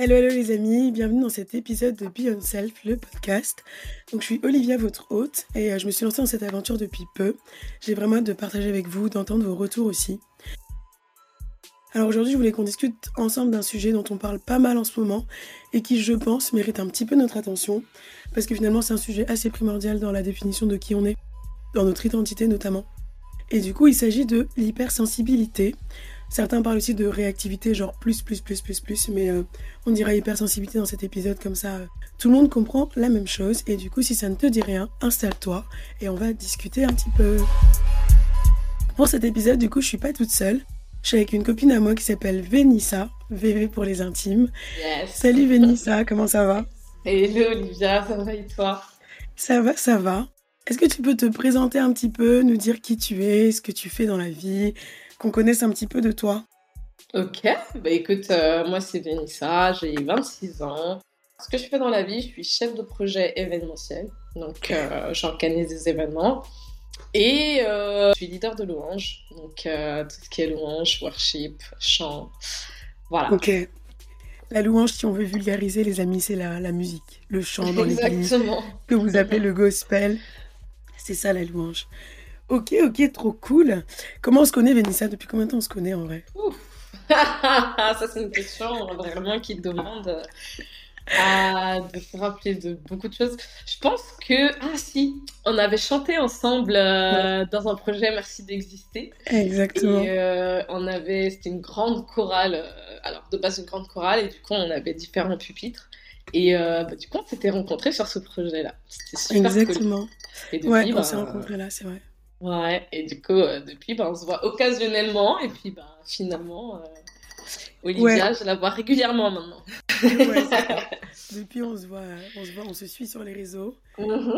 Hello, hello les amis, bienvenue dans cet épisode de Beyond Self, le podcast. Donc je suis Olivia, votre hôte, et euh, je me suis lancée dans cette aventure depuis peu. J'ai vraiment hâte de partager avec vous, d'entendre vos retours aussi. Alors aujourd'hui, je voulais qu'on discute ensemble d'un sujet dont on parle pas mal en ce moment et qui, je pense, mérite un petit peu notre attention, parce que finalement c'est un sujet assez primordial dans la définition de qui on est, dans notre identité notamment. Et du coup, il s'agit de l'hypersensibilité. Certains parlent aussi de réactivité, genre plus, plus, plus, plus, plus, mais euh, on dira hypersensibilité dans cet épisode, comme ça euh, tout le monde comprend la même chose. Et du coup, si ça ne te dit rien, installe-toi et on va discuter un petit peu. Pour cet épisode, du coup, je suis pas toute seule. Je suis avec une copine à moi qui s'appelle Vénissa, VV pour les intimes. Yes. Salut Vénissa, comment ça va? Hello Olivia, ça va et toi? Ça va, ça va. Est-ce que tu peux te présenter un petit peu, nous dire qui tu es, ce que tu fais dans la vie, qu'on connaisse un petit peu de toi Ok, bah écoute, euh, moi c'est Vénissa, j'ai 26 ans. Ce que je fais dans la vie, je suis chef de projet événementiel, donc euh, j'organise des événements. Et euh, je suis leader de louange, donc tout ce qui est louange, worship, chant, voilà. Ok. La louange, si on veut vulgariser, les amis, c'est la, la musique, le chant dans l'église, Exactement. que vous appelez le gospel. C'est ça la louange. Ok, ok, trop cool. Comment on se connaît, Vénissa Depuis combien de temps on se connaît en vrai? Ça c'est une question vraiment qui demande à de se rappeler de beaucoup de choses. Je pense que, ah si, on avait chanté ensemble euh, dans un projet Merci d'exister. Exactement. Et euh, on avait, c'était une grande chorale, euh, alors de base une grande chorale, et du coup on avait différents pupitres. Et euh, bah, du coup on s'était rencontrés sur ce projet-là. C'était super cool. Exactement. Et depuis, Ouais, on bah, s'est rencontrés là, c'est vrai. Ouais, et du coup, euh, depuis, bah, on se voit occasionnellement, et puis bah, finalement, euh, Olivia, je la vois régulièrement maintenant. Ouais. Depuis, on se voit, on se voit, on se suit sur les réseaux. Mhm.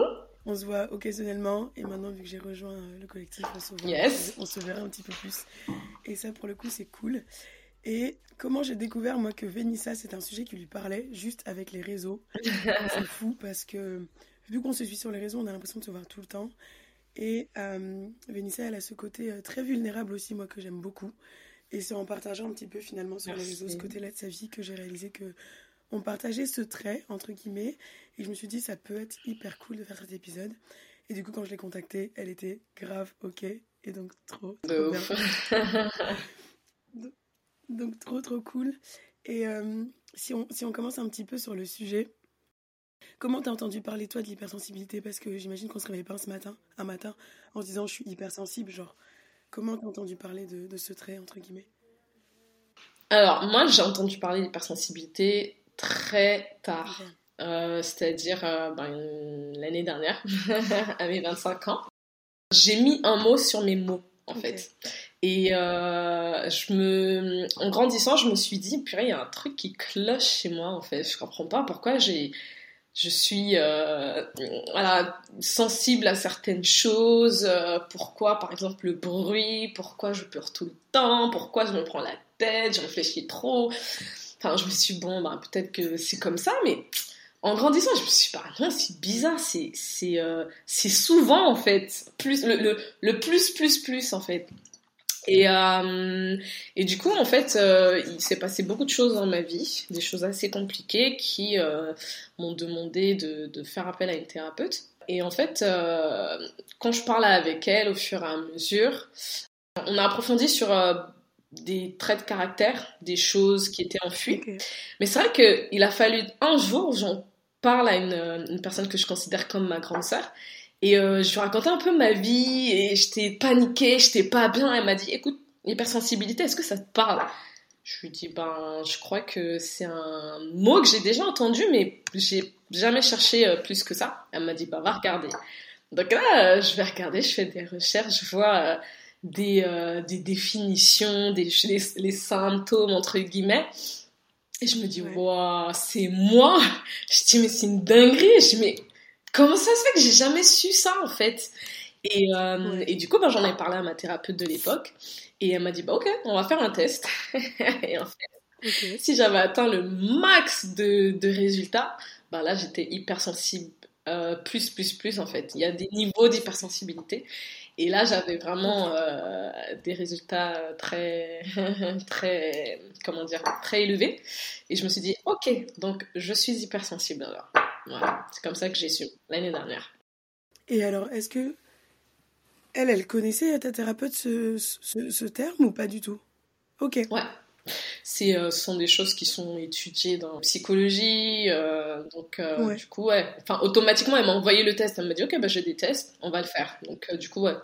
On se voit occasionnellement et maintenant, vu que j'ai rejoint euh, le collectif, on se, voit, Yes. on se verra un petit peu plus. Et ça, pour le coup, c'est cool. Et comment j'ai découvert, moi, que Vénissa, c'est un sujet qui lui parlait juste avec les réseaux? C'est fou parce que, vu qu'on se suit sur les réseaux, on a l'impression de se voir tout le temps. Et euh, Vénissa, elle a ce côté euh, très vulnérable aussi, moi, que j'aime beaucoup. Et c'est en partageant un petit peu, finalement, sur les réseaux, ce côté-là de sa vie, que j'ai réalisé que on partageait ce trait, entre guillemets. Et je me suis dit, ça peut être hyper cool de faire cet épisode. Et du coup, quand je l'ai contactée, elle était grave OK. Et donc, trop, De trop ouf. bien. Donc, trop, trop cool. Et euh, si, on, si on commence un petit peu sur le sujet, comment t'as entendu parler, toi, de l'hypersensibilité? Parce que j'imagine qu'on se réveille pas ce matin, un matin en se disant, je suis hypersensible. Genre, comment t'as entendu parler de, de ce trait, entre guillemets? Alors, moi, j'ai entendu parler d'hypersensibilité très tard. Euh, c'est-à-dire euh, ben, l'année dernière, à mes 25 ans. J'ai mis un mot sur mes mots, en fait. Et euh, je me, en grandissant, je me suis dit, purée, il y a un truc qui cloche chez moi, en fait. Je comprends pas pourquoi j'ai, je suis euh, sensible à certaines choses. euh, pourquoi, par exemple, le bruit. Pourquoi je pleure tout le temps. Pourquoi je me prends la tête. Je réfléchis trop. Enfin, je me suis dit, bon, bah, peut-être que c'est comme ça, mais en grandissant, je me suis dit, bah c'est bizarre, euh, c'est souvent en fait, plus le, le, le plus plus plus en fait. Et euh, et du coup, en fait, euh, il s'est passé beaucoup de choses dans ma vie, des choses assez compliquées qui euh, m'ont demandé de, de faire appel à une thérapeute. Et en fait, quand je parlais avec elle au fur et à mesure, on a approfondi sur des traits de caractère, des choses qui étaient en fuite. Ok. Mais c'est vrai qu'il a fallu un jour, j'en parle à une, une personne que je considère comme ma grande sœur, et euh, je lui racontais un peu ma vie, et j'étais paniquée, j'étais pas bien. Elle m'a dit, écoute, l'hypersensibilité, est-ce que ça te parle? Je lui dis, ben, je crois que c'est un mot que j'ai déjà entendu, mais j'ai jamais cherché euh, plus que ça. Elle m'a dit, bah, va regarder. Donc là, euh, je vais regarder, je fais des recherches, je vois euh, des, euh, des définitions, des, les, les symptômes, entre guillemets. Et je me dis, Ouais. waouh, c'est moi. Je dis, mais c'est une dinguerie. Je dis, mais comment ça se fait que j'ai jamais su ça, en fait? Et, euh, Ouais. et du coup, ben, j'en ai parlé à ma thérapeute de l'époque. Et elle m'a dit, bah, ok, on va faire un test. et en fait, si j'avais atteint le max de, de résultats, bah là, j'étais hypersensible. Euh, plus, plus, plus, en fait. Il y a des niveaux d'hypersensibilité. Et là, j'avais vraiment euh, des résultats très, très, comment dire, très élevés. Et je me suis dit, ok, donc je suis hypersensible alors. Voilà, c'est comme ça que j'ai su l'année dernière. Et alors, est-ce que elle, elle connaissait ta thérapeute ce, ce, ce terme ou pas du tout? Ok. Ouais, c'est, euh, ce sont des choses qui sont étudiées dans la psychologie. Euh, donc, euh, du coup, ouais. Enfin, automatiquement, elle m'a envoyé le test. Elle m'a dit, OK, bah, j'ai des tests, on va le faire. Donc, du coup, ouais.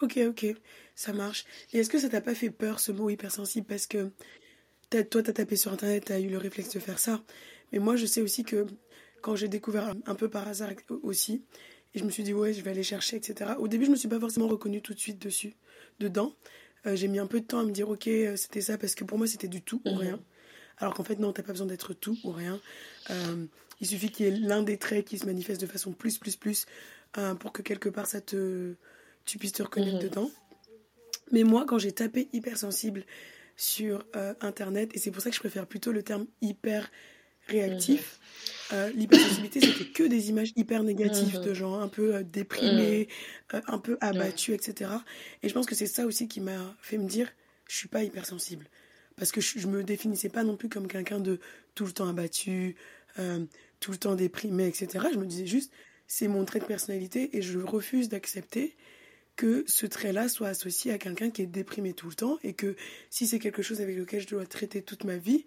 Ok, ok, ça marche. Et est-ce que ça t'a pas fait peur, ce mot hypersensible? Parce que toi, t'as tapé sur Internet, t'as eu le réflexe de faire ça. Mais moi, je sais aussi que quand j'ai découvert un peu par hasard aussi, et je me suis dit, ouais, je vais aller chercher, etc. Au début, je me suis pas forcément reconnue tout de suite dessus, dedans. Euh, j'ai mis un peu de temps à me dire, ok, euh, c'était ça, parce que pour moi, c'était du tout ou mhm. rien. Alors qu'en fait, non, t'as pas besoin d'être tout ou rien. Euh, il suffit qu'il y ait l'un des traits qui se manifeste de façon plus, plus, plus, pour que quelque part, ça te, tu puisses te reconnaître mhm. dedans. Mais moi, quand j'ai tapé hypersensible sur Internet, et c'est pour ça que je préfère plutôt le terme hyper réactif, euh, l'hypersensibilité, c'était que des images hyper négatives mhm. de gens un peu euh, déprimés, mhm. euh, un peu abattus, etc. Et je pense que c'est ça aussi qui m'a fait me dire, je suis pas hypersensible. Parce que je, me définissais pas non plus comme quelqu'un de tout le temps abattu, tout le temps déprimé, etc. Je me disais juste, c'est mon trait de personnalité et je refuse d'accepter que ce trait-là soit associé à quelqu'un qui est déprimé tout le temps et que si c'est quelque chose avec lequel je dois traiter toute ma vie,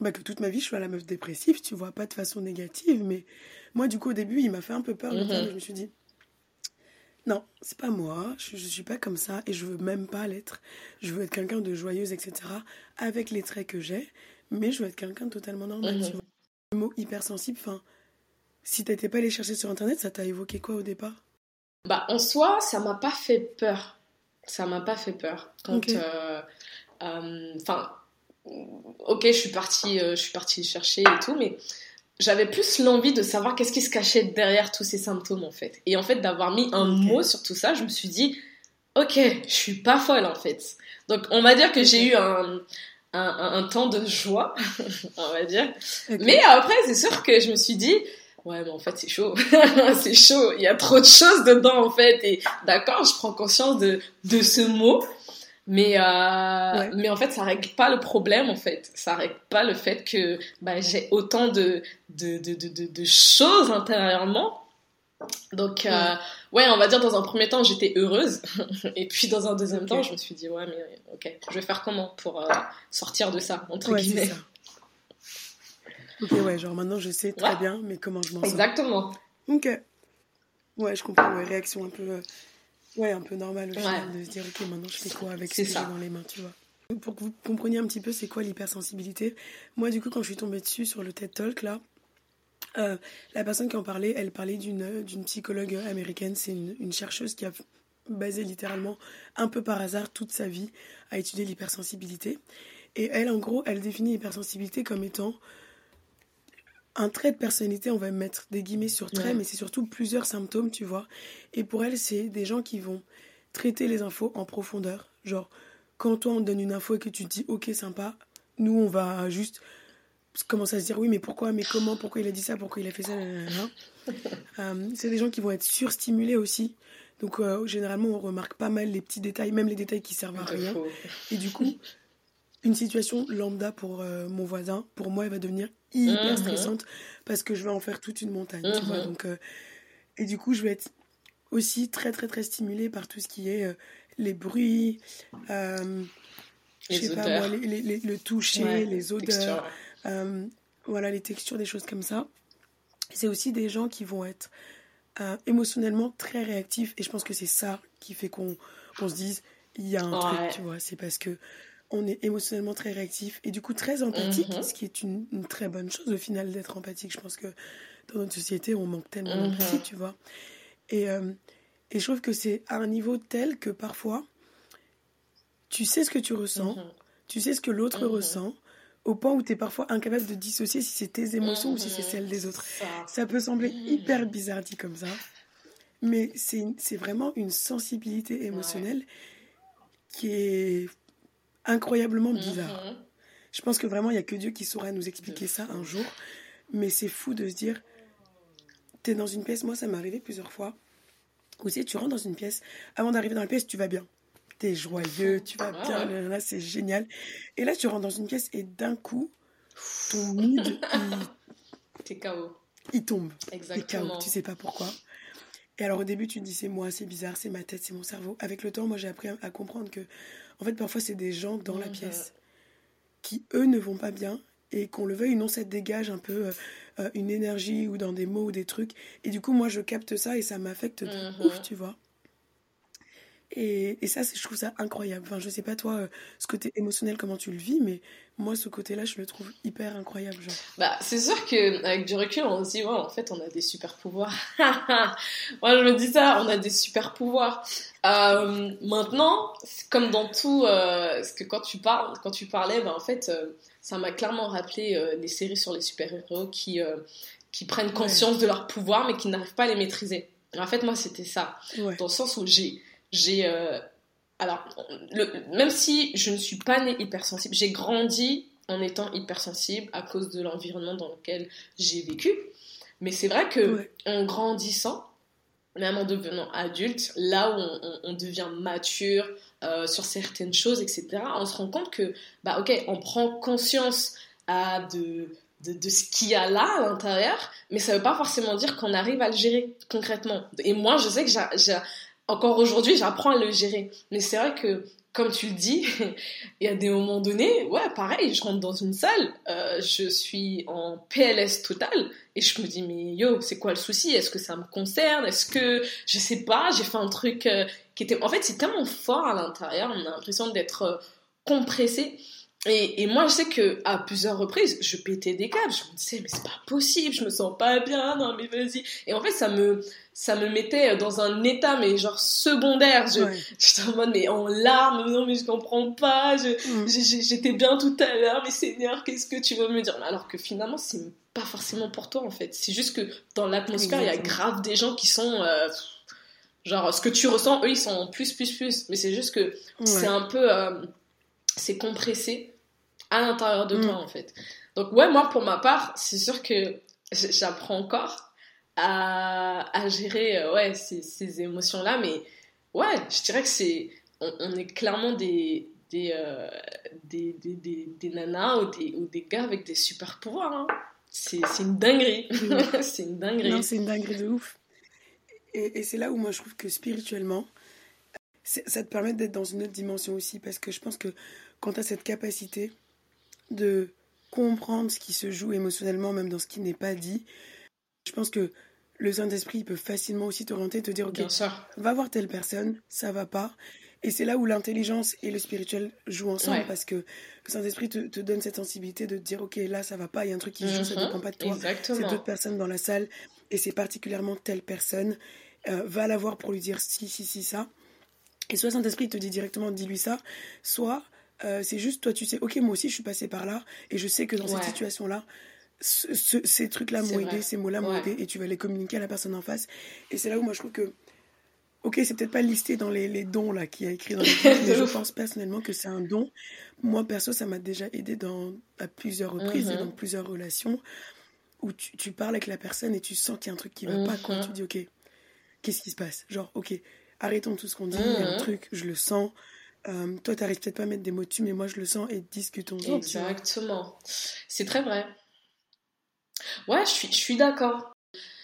bah, que toute ma vie je sois la meuf dépressive, tu vois, pas de façon négative, mais moi du coup au début il m'a fait un peu peur, mhm. je me suis dit, non, c'est pas moi, je, je, suis pas comme ça et je veux même pas l'être. Je veux être quelqu'un de joyeuse, etc., avec les traits que j'ai, mais je veux être quelqu'un de totalement normal, tu mhm. vois. Le mot hypersensible, enfin, si t'étais pas allé chercher sur internet, ça t'a évoqué quoi au départ? Bah en soi, ça m'a pas fait peur. Ça m'a pas fait peur. Quand. Euh, euh, enfin ok, je suis partie, euh, je suis partie chercher et tout, mais j'avais plus l'envie de savoir qu'est-ce qui se cachait derrière tous ces symptômes en fait. Et en fait, d'avoir mis un mot sur tout ça, je me suis dit, ok, je suis pas folle en fait. Donc, on va dire que j'ai eu un, un, un, temps de joie, on va dire. Mais après, c'est sûr que je me suis dit, ouais, mais en fait, c'est chaud. c'est chaud. Il y a trop de choses dedans en fait. Et d'accord, je prends conscience de, de ce mot. Mais, euh, mais en fait, ça règle pas le problème, en fait. Ça règle pas le fait que bah, j'ai autant de, de, de, de, de choses intérieurement. Donc, euh, ouais, on va dire dans un premier temps, j'étais heureuse. Et puis dans un deuxième temps, je me suis dit, ouais, mais ok, je vais faire comment pour euh, sortir de ça, entre guillemets? Ok, ouais, genre maintenant je sais très bien, mais comment je m'en sors. Exactement. Ok. Ouais, je comprends, ouais, réaction un peu Ouais, un peu normal au final de se dire, ok, maintenant je fais quoi avec ce que j'ai dans les mains, tu vois. Pour que vous compreniez un petit peu c'est quoi l'hypersensibilité, moi du coup quand je suis tombée dessus sur le TED Talk là, euh, la personne qui en parlait, elle parlait d'une, d'une psychologue américaine, c'est une, une, chercheuse qui a basé littéralement un peu par hasard toute sa vie à étudier l'hypersensibilité. Et elle, en gros, elle définit l'hypersensibilité comme étant un trait de personnalité, on va mettre des guillemets sur trait, mais c'est surtout plusieurs symptômes, tu vois. Et pour elle, c'est des gens qui vont traiter les infos en profondeur. Genre, quand toi, on te donne une info et que tu te dis, ok, sympa, nous, on va juste commencer à se dire, oui, mais pourquoi, mais comment, pourquoi il a dit ça, pourquoi il a fait ça, euh, c'est des gens qui vont être surstimulés aussi. Donc, euh, généralement, on remarque pas mal les petits détails, même les détails qui servent à rien. Et du coup, une situation lambda pour euh, mon voisin, pour moi, elle va devenir hyper mhm. stressante parce que je vais en faire toute une montagne, tu vois. Mhm. Donc, euh, et du coup, je vais être aussi très, très, très stimulée par tout ce qui est euh, les bruits, les pas, moi, les, le toucher, les odeurs, voilà, les textures, des choses comme ça. C'est aussi des gens qui vont être émotionnellement très réactifs et je pense que c'est ça qui fait qu'on se dise il y a un truc, tu vois. C'est parce que on est émotionnellement très réactif et du coup très empathique, mhm. ce qui est une, très bonne chose au final d'être empathique. Je pense que dans notre société, on manque tellement mhm. d'empathie, tu vois. Et, euh, et je trouve que c'est à un niveau tel que parfois, tu sais ce que tu ressens, mhm. tu sais ce que l'autre ressent, au point où tu es parfois incapable de dissocier si c'est tes émotions ou si c'est celles des autres. Ça, peut sembler hyper bizarre dit comme ça, mais c'est vraiment une sensibilité émotionnelle qui est incroyablement bizarre. Mhm. Je pense que vraiment, il n'y a que Dieu qui saura nous expliquer ça un jour. Mais c'est fou de se dire, t'es dans une pièce, moi ça m'est arrivé plusieurs fois. Où c'est, tu rentres dans une pièce, avant d'arriver dans la pièce, tu vas bien. T'es joyeux, tu vas bien, là, c'est génial. Et là, tu rentres dans une pièce et d'un coup, ton mood, T'es KO. il tombe. Exactement. KO, tu sais pas pourquoi. Et alors au début, tu te dis c'est moi, c'est bizarre, c'est ma tête, c'est mon cerveau. Avec le temps, moi j'ai appris à comprendre que, en fait, parfois c'est des gens dans la Mhm. pièce qui, eux, ne vont pas bien et qu'on le veuille ou non, ça dégage un peu euh, euh, une énergie ou dans des mots ou des trucs. Et du coup, moi je capte ça et ça m'affecte de Mhm. ouf, tu vois. Et, et ça, je trouve ça incroyable. Enfin, je sais pas toi, euh, ce côté émotionnel, comment tu le vis, mais moi, ce côté-là, je le trouve hyper incroyable. Genre. Bah, c'est sûr que avec du recul, on se dit, ouais, en fait, on a des super pouvoirs. Moi, je me dis ça, on a des super pouvoirs. Euh, maintenant, comme dans tout, euh, parce que quand tu parles, quand tu parlais, bah, en fait, ça m'a clairement rappelé les séries sur les super-héros qui, qui prennent conscience de leurs pouvoirs, mais qui n'arrivent pas à les maîtriser. En fait, moi, c'était ça. Ouais. dans le sens où j'ai j'ai euh, alors le, même si je ne suis pas née hypersensible j'ai grandi en étant hypersensible à cause de l'environnement dans lequel j'ai vécu mais c'est vrai que Ouais. en grandissant même en devenant adulte là où on, on- on devient mature euh, sur certaines choses etc on se rend compte que bah ok on prend conscience à de de, de ce qu'il y a là à l'intérieur, mais ça veut pas forcément dire qu'on arrive à le gérer concrètement. Et moi, je sais que j'ai- encore aujourd'hui, j'apprends à le gérer. Mais c'est vrai que, comme tu le dis, il y a des moments donnés, ouais, pareil, je rentre dans une salle, euh, je suis en PLS total, et je me dis, mais yo, c'est quoi le souci? Est-ce que ça me concerne? Est-ce que, je sais pas, j'ai fait un truc euh, qui était... En fait, c'est tellement fort à l'intérieur, on a l'impression d'être euh, compressé. Et, et moi, je sais que à plusieurs reprises, je pétais des câbles. Je me disais, mais c'est pas possible, je me sens pas bien, non, mais vas-y. Et en fait, ça me, ça me mettait dans un état, mais genre secondaire. Je, Ouais. J'étais en mode, mais en larmes, non, mais je comprends pas, je, Mm. j'étais bien tout à l'heure, mais Seigneur, qu'est-ce que tu veux me dire? Alors que finalement, c'est pas forcément pour toi, en fait. C'est juste que dans l'atmosphère, il y a grave des gens qui sont. euh, genre, ce que tu ressens, eux, ils sont plus, plus, plus. Mais c'est juste que c'est un peu. euh, c'est compressé à l'intérieur de Mm. toi, en fait. Donc, ouais, moi, pour ma part, c'est sûr que j'apprends encore à, à gérer euh, ouais, ces, ces émotions-là, mais ouais, je dirais que c'est. On, on est clairement des. Des, euh, des, des, des, des nanas ou des, ou des gars avec des super pouvoirs. hein. C'est c'est une dinguerie. c'est une dinguerie. Non, c'est une dinguerie de ouf. Et, et c'est là où moi je trouve que spirituellement, ça te permet d'être dans une autre dimension aussi. Parce que je pense que quand tu as cette capacité de comprendre ce qui se joue émotionnellement, même dans ce qui n'est pas dit, je pense que le Saint-Esprit peut facilement aussi t'orienter, te dire, ok, va voir telle personne, ça va pas. Et c'est là où l'intelligence et le spirituel jouent ensemble Ouais. parce que le Saint-Esprit te, te donne cette sensibilité de te dire, ok, là ça va pas, il y a un truc qui se joue, ça Mhm. dépend pas de toi. c'est d'autres personnes dans la salle et c'est particulièrement telle personne. Euh, va la voir pour lui dire si, si, si, ça. Et soit Saint-Esprit te dit directement, dis-lui ça, soit euh, c'est juste toi, tu sais, ok, moi aussi je suis passée par là et je sais que dans cette situation-là, ce- ce- ces trucs-là m'ont aidé, ces mots-là m'ont Ouais. aidé et tu vas les communiquer à la personne en face. Et c'est là où moi je trouve que, ok, c'est peut-être pas listé dans les, les dons là qu'il y a écrit dans les livres, mais je pense personnellement que c'est un don. Moi perso, ça m'a déjà aidé dans, à plusieurs reprises et Mhm. dans plusieurs relations où tu, tu parles avec la personne et tu sens qu'il y a un truc qui va pas, quoi. Mhm. Tu dis, ok, qu'est-ce qui se passe? Genre, ok, arrêtons tout ce qu'on dit, il y a un Mhm. truc, je le sens. Euh, toi, t'arrives peut-être pas à mettre des mots dessus, mais moi, je le sens et discutons-en. tu. Exactement. C'est très vrai. Ouais, je suis, je suis d'accord.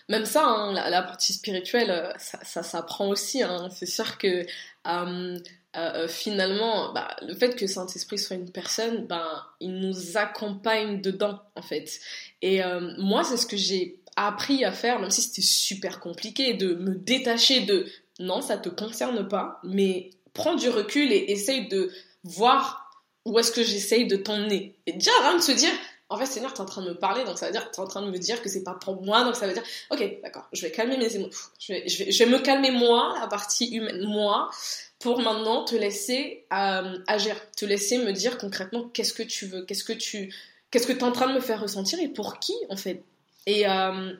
Même ça, hein, la, partie spirituelle, euh, ça, ça s'apprend aussi. hein. C'est sûr que euh, finalement, bah, le fait que Saint-Esprit soit une personne, ben, il nous accompagne dedans, en fait. Et moi, c'est ce que j'ai appris à faire, même si c'était super compliqué, de me détacher de non, ça te concerne pas, mais prends du recul et essaye de voir où est-ce que j'essaye de t'emmener. Et déjà, rien de se dire, en fait, Seigneur, t'es en train de me parler, donc ça veut dire t'es en train de me dire que c'est pas pour moi, donc ça veut dire, ok, d'accord, je vais calmer mes émotions, je vais, je vais, je vais me calmer moi, la partie humaine, moi, pour maintenant te laisser euh, agir, te laisser me dire concrètement qu'est-ce que tu veux, qu'est-ce que tu, qu'est-ce que t'es en train de me faire ressentir et pour qui, en fait. Et, euh,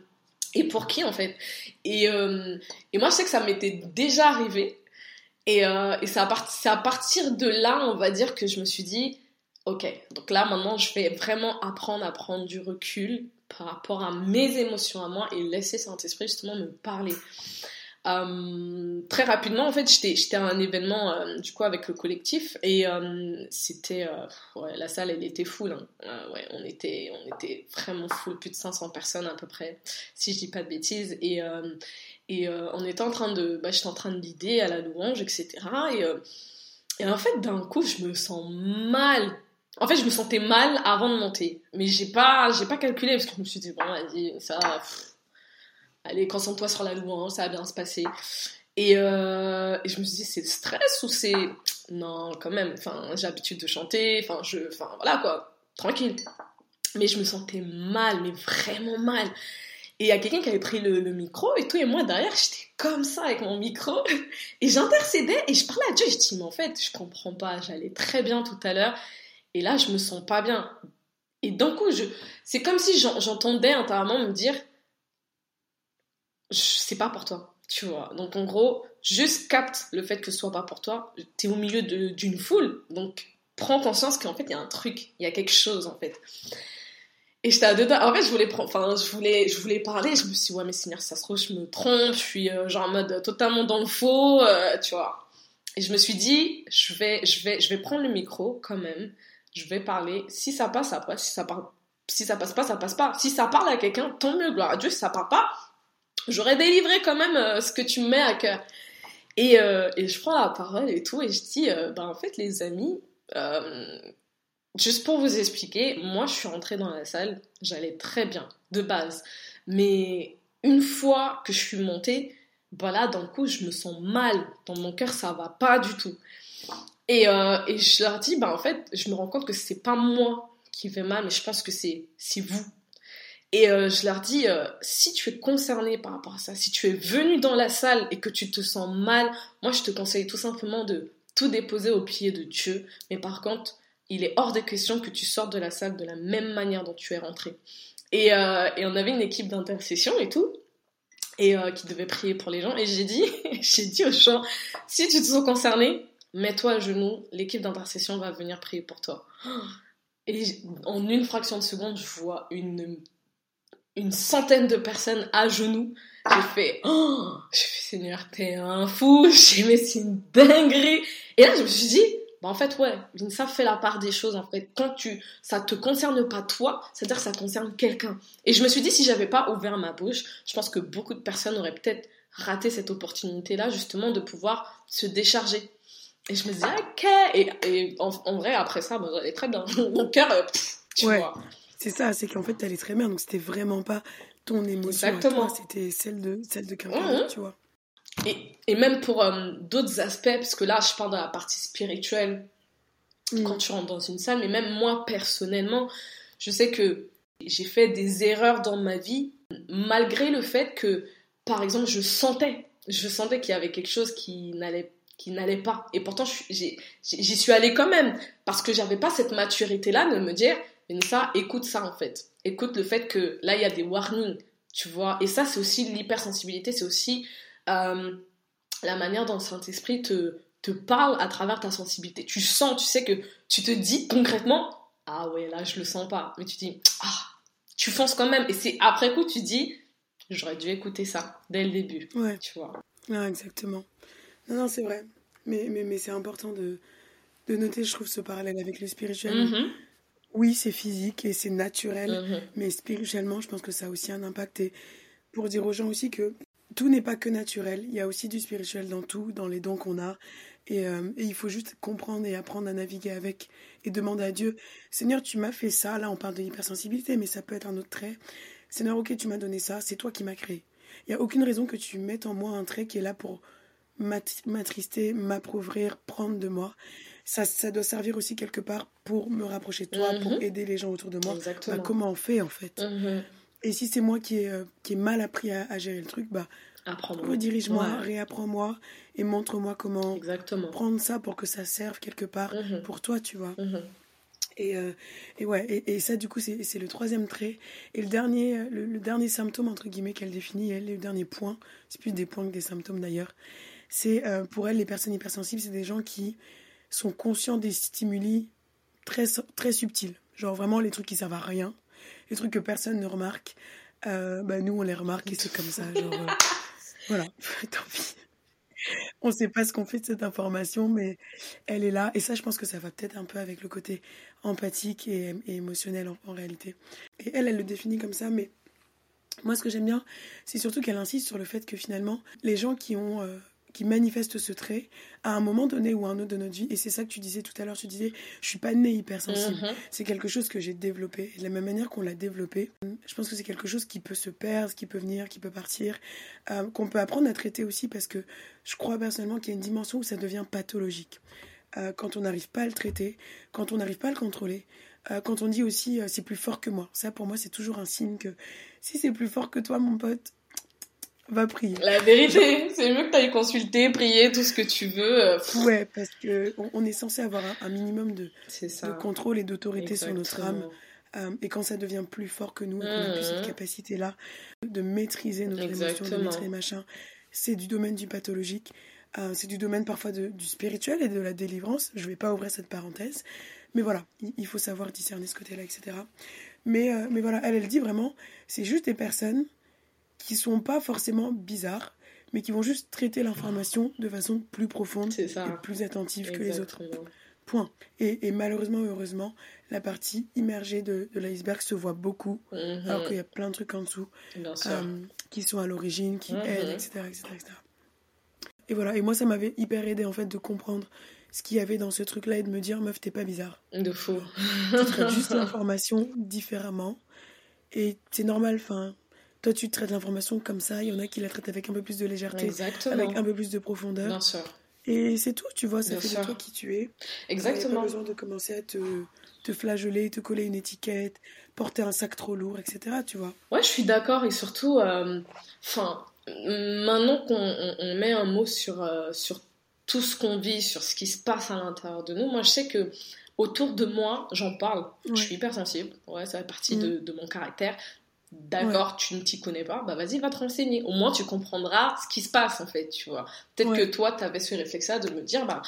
et pour qui, en fait. Et, euh, et moi, je sais que ça m'était déjà arrivé. Et, euh, c'est à, partir de là, on va dire, que je me suis dit, ok, donc là, maintenant, je vais vraiment apprendre à prendre du recul par rapport à mes émotions à moi et laisser Saint-Esprit justement me parler. Euh, très rapidement, en fait, j'étais à un événement euh, du coup avec le collectif et c'était ouais, la salle, elle était full. Hein. ouais, on était, on était vraiment full, plus de 500 personnes à peu près, si je dis pas de bêtises. Et et on était en train de, bah, j'étais en train de l'idée à la louange, etc. Et et en fait, d'un coup, je me sens mal. En fait, je me sentais mal avant de monter, mais j'ai pas, j'ai pas calculé parce que je me suis dit bon, vas-y, ça allez, concentre-toi sur la louange, ça va bien se passer. Et, euh, et je me suis dit, c'est le stress ou c'est. Non, quand même, enfin, j'ai l'habitude de chanter, enfin, je. Enfin, voilà quoi, tranquille. Mais je me sentais mal, mais vraiment mal. Et il y a quelqu'un qui avait pris le, micro et tout, et moi derrière, j'étais comme ça avec mon micro, et j'intercédais et je parlais à Dieu. Je dis, mais en fait, je comprends pas, j'allais très bien tout à l'heure, et là, je me sens pas bien. Et d'un coup, c'est comme si j'entendais intérieurement me dire, c'est pas pour toi, tu vois. Donc en gros, juste capte le fait que ce soit pas pour toi. T'es au milieu d'une foule, donc prends conscience qu'en fait il y a un truc, il y a quelque chose en fait. Et j'étais à deux En fait, je voulais enfin, je voulais, je voulais parler. Je me suis dit, ouais, mais Seigneur, ça se trouve, je me trompe. Je suis euh, genre en mode totalement dans le faux, euh, tu vois. Et je me suis dit, je vais, je vais, je vais prendre le micro quand même. Je vais parler. Si ça passe, ça passe. Si ça parle, si ça passe pas, ça passe pas. Si ça parle à quelqu'un, tant mieux, gloire à Dieu. Si ça parle pas, j'aurais délivré quand même euh, ce que tu me mets à cœur. Et, et, je prends la parole et tout, et je dis, bah, en fait, les amis, juste pour vous expliquer, moi, je suis rentrée dans la salle, j'allais très bien, de base. Mais une fois que je suis montée, voilà, bah, d'un coup, je me sens mal. Dans mon cœur, ça va pas du tout. Et, et je leur dis, bah, en fait, je me rends compte que c'est pas moi qui vais mal, mais je pense que c'est vous et euh, je leur dis, euh, si tu es concerné par rapport à ça, si tu es venu dans la salle et que tu te sens mal, moi je te conseille tout simplement de tout déposer au pied de Dieu. Mais par contre, il est hors de question que tu sortes de la salle de la même manière dont tu es rentré. Et, euh, et on avait une équipe d'intercession et tout, et qui devait prier pour les gens. Et j'ai dit, j'ai dit aux gens, si tu te sens concerné, mets-toi à genoux, l'équipe d'intercession va venir prier pour toi. Et en une fraction de seconde, je vois une une centaine de personnes à genoux. J'ai fait, oh, fait, Seigneur, t'es un fou. J'ai mais c'est une dinguerie. Et là, je me suis dit, bah, en fait, ouais, ça fait la part des choses, en fait. Quand tu, ça te concerne pas toi, c'est-à-dire que ça concerne quelqu'un. Et je me suis dit, si j'avais pas ouvert ma bouche, je pense que beaucoup de personnes auraient peut-être raté cette opportunité-là, justement, de pouvoir se décharger. Et je me disais, ok. Et, et en, vrai, après ça, bah, j'allais très bien. Mon cœur, tu vois. C'est ça, c'est qu'en fait, t'allais très bien, donc c'était vraiment pas ton émotion. Exactement. C'était celle de, celle de quelqu'un, mmh. tu vois. Et, et même pour euh, d'autres aspects, parce que là, je parle de la partie spirituelle mmh. quand tu rentres dans une salle, mais même moi, personnellement, je sais que j'ai fait des erreurs dans ma vie, malgré le fait que, par exemple, je sentais, je sentais qu'il y avait quelque chose qui n'allait qui n'allait pas. Et pourtant, j'y suis allée quand même, parce que j'avais pas cette maturité-là de me dire, ça, écoute ça en fait. Écoute le fait que là, il y a des warnings, tu vois. Et ça, c'est aussi l'hypersensibilité, c'est aussi euh, la manière dont le Saint-Esprit te, te parle à travers ta sensibilité. Tu sens, tu sais que tu te dis concrètement, ah ouais, là, je le sens pas. Mais tu dis, ah, tu fonces quand même. Et c'est après coup, tu dis, j'aurais dû écouter ça dès le début. Ouais. Tu vois. Ah, exactement. Non, non, c'est vrai. Mais, mais, mais c'est important de, de noter, je trouve, ce parallèle avec le spirituel. Mm-hmm oui, c'est physique et c'est naturel, mhm. mais spirituellement, je pense que ça a aussi un impact. Et pour dire aux gens aussi que tout n'est pas que naturel, il y a aussi du spirituel dans tout, dans les dons qu'on a. Et, euh, il faut juste comprendre et apprendre à naviguer avec et demander à Dieu, Seigneur, tu m'as fait ça, là on parle de l'hypersensibilité, mais ça peut être un autre trait. Seigneur, ok, tu m'as donné ça, c'est toi qui m'as créé. Il n'y a aucune raison que tu mettes en moi un trait qui est là pour m'attrister, m'appauvrir, prendre de moi ça, ça doit servir aussi quelque part pour me rapprocher de toi, pour mhm. aider les gens autour de moi. Bah, comment on fait en fait? Mhm. Et si c'est moi qui ai, euh, qui ai mal appris à, gérer le truc, bah, redirige-moi, réapprends-moi et montre-moi comment prendre ça pour que ça serve quelque part mhm. pour toi, tu vois. Et, euh, et, ouais, et, ça, du coup, c'est le troisième trait. Et le dernier, le, dernier symptôme, entre guillemets, qu'elle définit, elle, le dernier point, c'est plus des points que des symptômes d'ailleurs, c'est euh, pour elle, les personnes hypersensibles, c'est des gens qui sont conscients des stimuli très, très subtils. Genre vraiment les trucs qui servent à rien, les trucs que personne ne remarque. Euh, bah, nous, on les remarque et c'est comme ça. Genre, euh, Voilà, tant pis. On ne sait pas ce qu'on fait de cette information, mais elle est là. Et ça, je pense que ça va peut-être un peu avec le côté empathique et, émotionnel en, réalité. Et elle, elle le définit comme ça, mais moi, ce que j'aime bien, c'est surtout qu'elle insiste sur le fait que finalement, les gens qui ont euh, qui manifeste ce trait à un moment donné ou à un autre de notre vie. Et c'est ça que tu disais tout à l'heure. Tu disais, je suis pas née hypersensible. Mm C'est quelque chose que j'ai développé. de la même manière qu'on l'a développé, je pense que c'est quelque chose qui peut se perdre, qui peut venir, qui peut partir, euh, qu'on peut apprendre à traiter aussi parce que je crois personnellement qu'il y a une dimension où ça devient pathologique. Euh, quand on n'arrive pas à le traiter, quand on n'arrive pas à le contrôler, euh, quand on dit aussi c'est plus fort que moi. Ça pour moi c'est toujours un signe que si c'est plus fort que toi mon pote, va prier. La vérité, c'est mieux que tu ailles consulter, prier, tout ce que tu veux. Euh, ouais, parce que on, est censé avoir un, minimum de, contrôle et d'autorité sur notre âme. Euh, et quand ça devient plus fort que nous, qu'on a plus cette mmh. capacité-là de maîtriser notre émotion, de maîtriser machin, c'est du domaine du pathologique. Euh, c'est du domaine parfois du spirituel et de la délivrance. Je vais pas ouvrir cette parenthèse. Mais voilà, il, faut savoir discerner ce côté-là, etc. Mais, mais voilà, elle, elle dit vraiment, c'est juste des personnes qui sont pas forcément bizarres, mais qui vont juste traiter l'information de façon plus profonde et plus attentive que les autres. Point. Et, malheureusement heureusement, la partie immergée de, de l'iceberg se voit beaucoup, mhm. alors qu'il y a plein de trucs en dessous euh, qui sont à l'origine, qui mhm. aident, etc., etc., Et voilà, et moi ça m'avait hyper aidé en fait de comprendre ce qu'il y avait dans ce truc-là et de me dire, meuf, t'es pas bizarre. De faux. tu traites juste l'information différemment. Et c'est normal, enfin, toi, tu traites l'information comme ça. Il y en a qui la traitent avec un peu plus de légèreté, avec un peu plus de profondeur. Bien sûr. Et c'est tout, tu vois, ça fait de toi qui tu es. Exactement. pas besoin de commencer à te, te flageoler, te coller une étiquette, porter un sac trop lourd, etc. Tu vois. Ouais, je suis d'accord. Et surtout, euh, enfin, maintenant qu'on met un mot sur, euh, sur tout ce qu'on vit, sur ce qui se passe à l'intérieur de nous, moi, je sais que autour de moi, j'en parle. Je suis hyper sensible. Ouais, ça fait partie mm. de, de, mon caractère. D'accord, tu ne t'y connais pas, bah vas-y, va te renseigner. Au moins, tu comprendras ce qui se passe, en fait, tu vois. Peut-être que toi, tu avais ce réflexe-là de me dire, bah,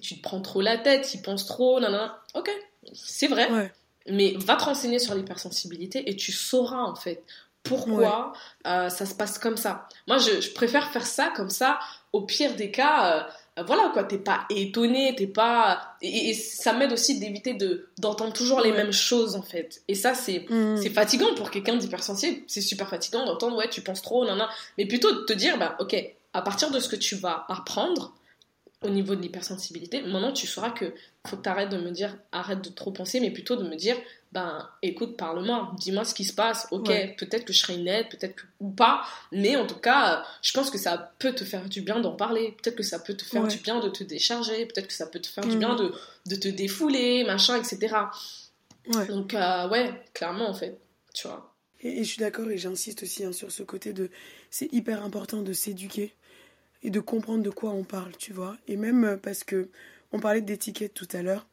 tu te prends trop la tête, tu penses trop, nanana. Ok, c'est vrai. Mais va te renseigner sur l'hypersensibilité et tu sauras, en fait, pourquoi euh, ça se passe comme ça. Moi, je, préfère faire ça comme ça. Au pire des cas, euh, voilà quoi, t'es pas étonné, t'es pas. Et, ça m'aide aussi d'éviter de, d'entendre toujours les mêmes choses en fait. Et ça, c'est, mm. c'est fatigant pour quelqu'un d'hypersensible. C'est super fatigant d'entendre, ouais, tu penses trop, nan, Mais plutôt de te dire, bah, ok, à partir de ce que tu vas apprendre, au niveau de l'hypersensibilité, maintenant tu sauras que faut que tu arrêtes de me dire arrête de trop penser, mais plutôt de me dire ben écoute, parle-moi, dis-moi ce qui se passe. Ok, peut-être que je serai nette, peut-être que ou pas, mais en tout cas, je pense que ça peut te faire du bien d'en parler. Peut-être que ça peut te faire du bien de te décharger. Peut-être que ça peut te faire du bien mhm. de, de te défouler, machin, etc. Donc euh, ouais, clairement en fait, tu vois. Et, je suis d'accord et j'insiste aussi hein, sur ce côté de c'est hyper important de s'éduquer et de comprendre de quoi on parle, tu vois. Et même euh, parce que on parlait d'étiquette tout à l'heure.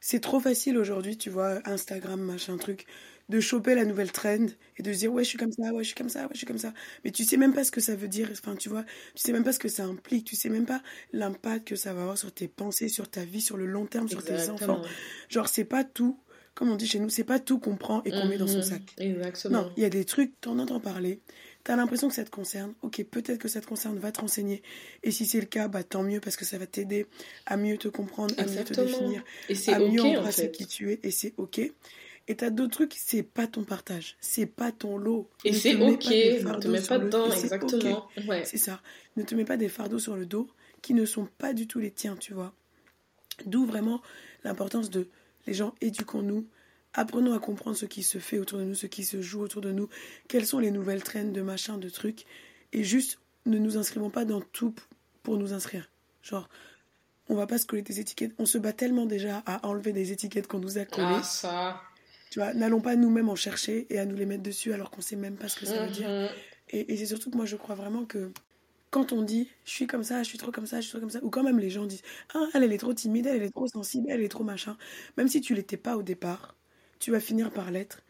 C'est trop facile aujourd'hui, tu vois, Instagram, machin truc, de choper la nouvelle trend et de se dire ouais, je suis comme ça, ouais, je suis comme ça, ouais, je suis comme ça. Mais tu sais même pas ce que ça veut dire, enfin, tu vois, tu sais même pas ce que ça implique, tu sais même pas l'impact que ça va avoir sur tes pensées, sur ta vie, sur le long terme, sur tes enfants. Genre, c'est pas tout, comme on dit chez nous, c'est pas tout qu'on prend et qu'on met dans son mhm. sac. Exactement. Non, il y a des trucs, t'en entends parler, T'as l'impression que ça te concerne, ok, peut-être que ça te concerne, va te renseigner. Et si c'est le cas, bah tant mieux parce que ça va t'aider à mieux te comprendre, à mieux te définir, et à mieux embrasser en qui tu es, et c'est ok. Et t'as d'autres trucs, c'est pas ton partage, c'est pas ton lot. Et c'est ok, ne te mets pas dedans, exactement. C'est ça. Ne te mets pas des fardeaux sur le dos qui ne sont pas du tout les tiens, tu vois. D'où vraiment l'importance de les gens éduquons-nous, Apprenons à comprendre ce qui se fait autour de nous, ce qui se joue autour de nous, quelles sont les nouvelles traînes de machin, de trucs. Et juste, ne nous inscrivons pas dans tout pour nous inscrire. Genre, on va pas se coller des étiquettes. On se bat tellement déjà à enlever des étiquettes qu'on nous a collées. Ah, ça. Tu vois, n'allons pas nous-mêmes en chercher et à nous les mettre dessus alors qu'on sait même pas ce que ça veut dire. Mhm. Et, et c'est surtout que moi, je crois vraiment que quand on dit je suis comme ça, je suis trop comme ça, je suis trop comme ça, ou quand même les gens disent ah, elle, elle est trop timide, elle, elle est trop sensible, elle est trop machin, même si tu l'étais pas au départ, tu vas finir par l'être.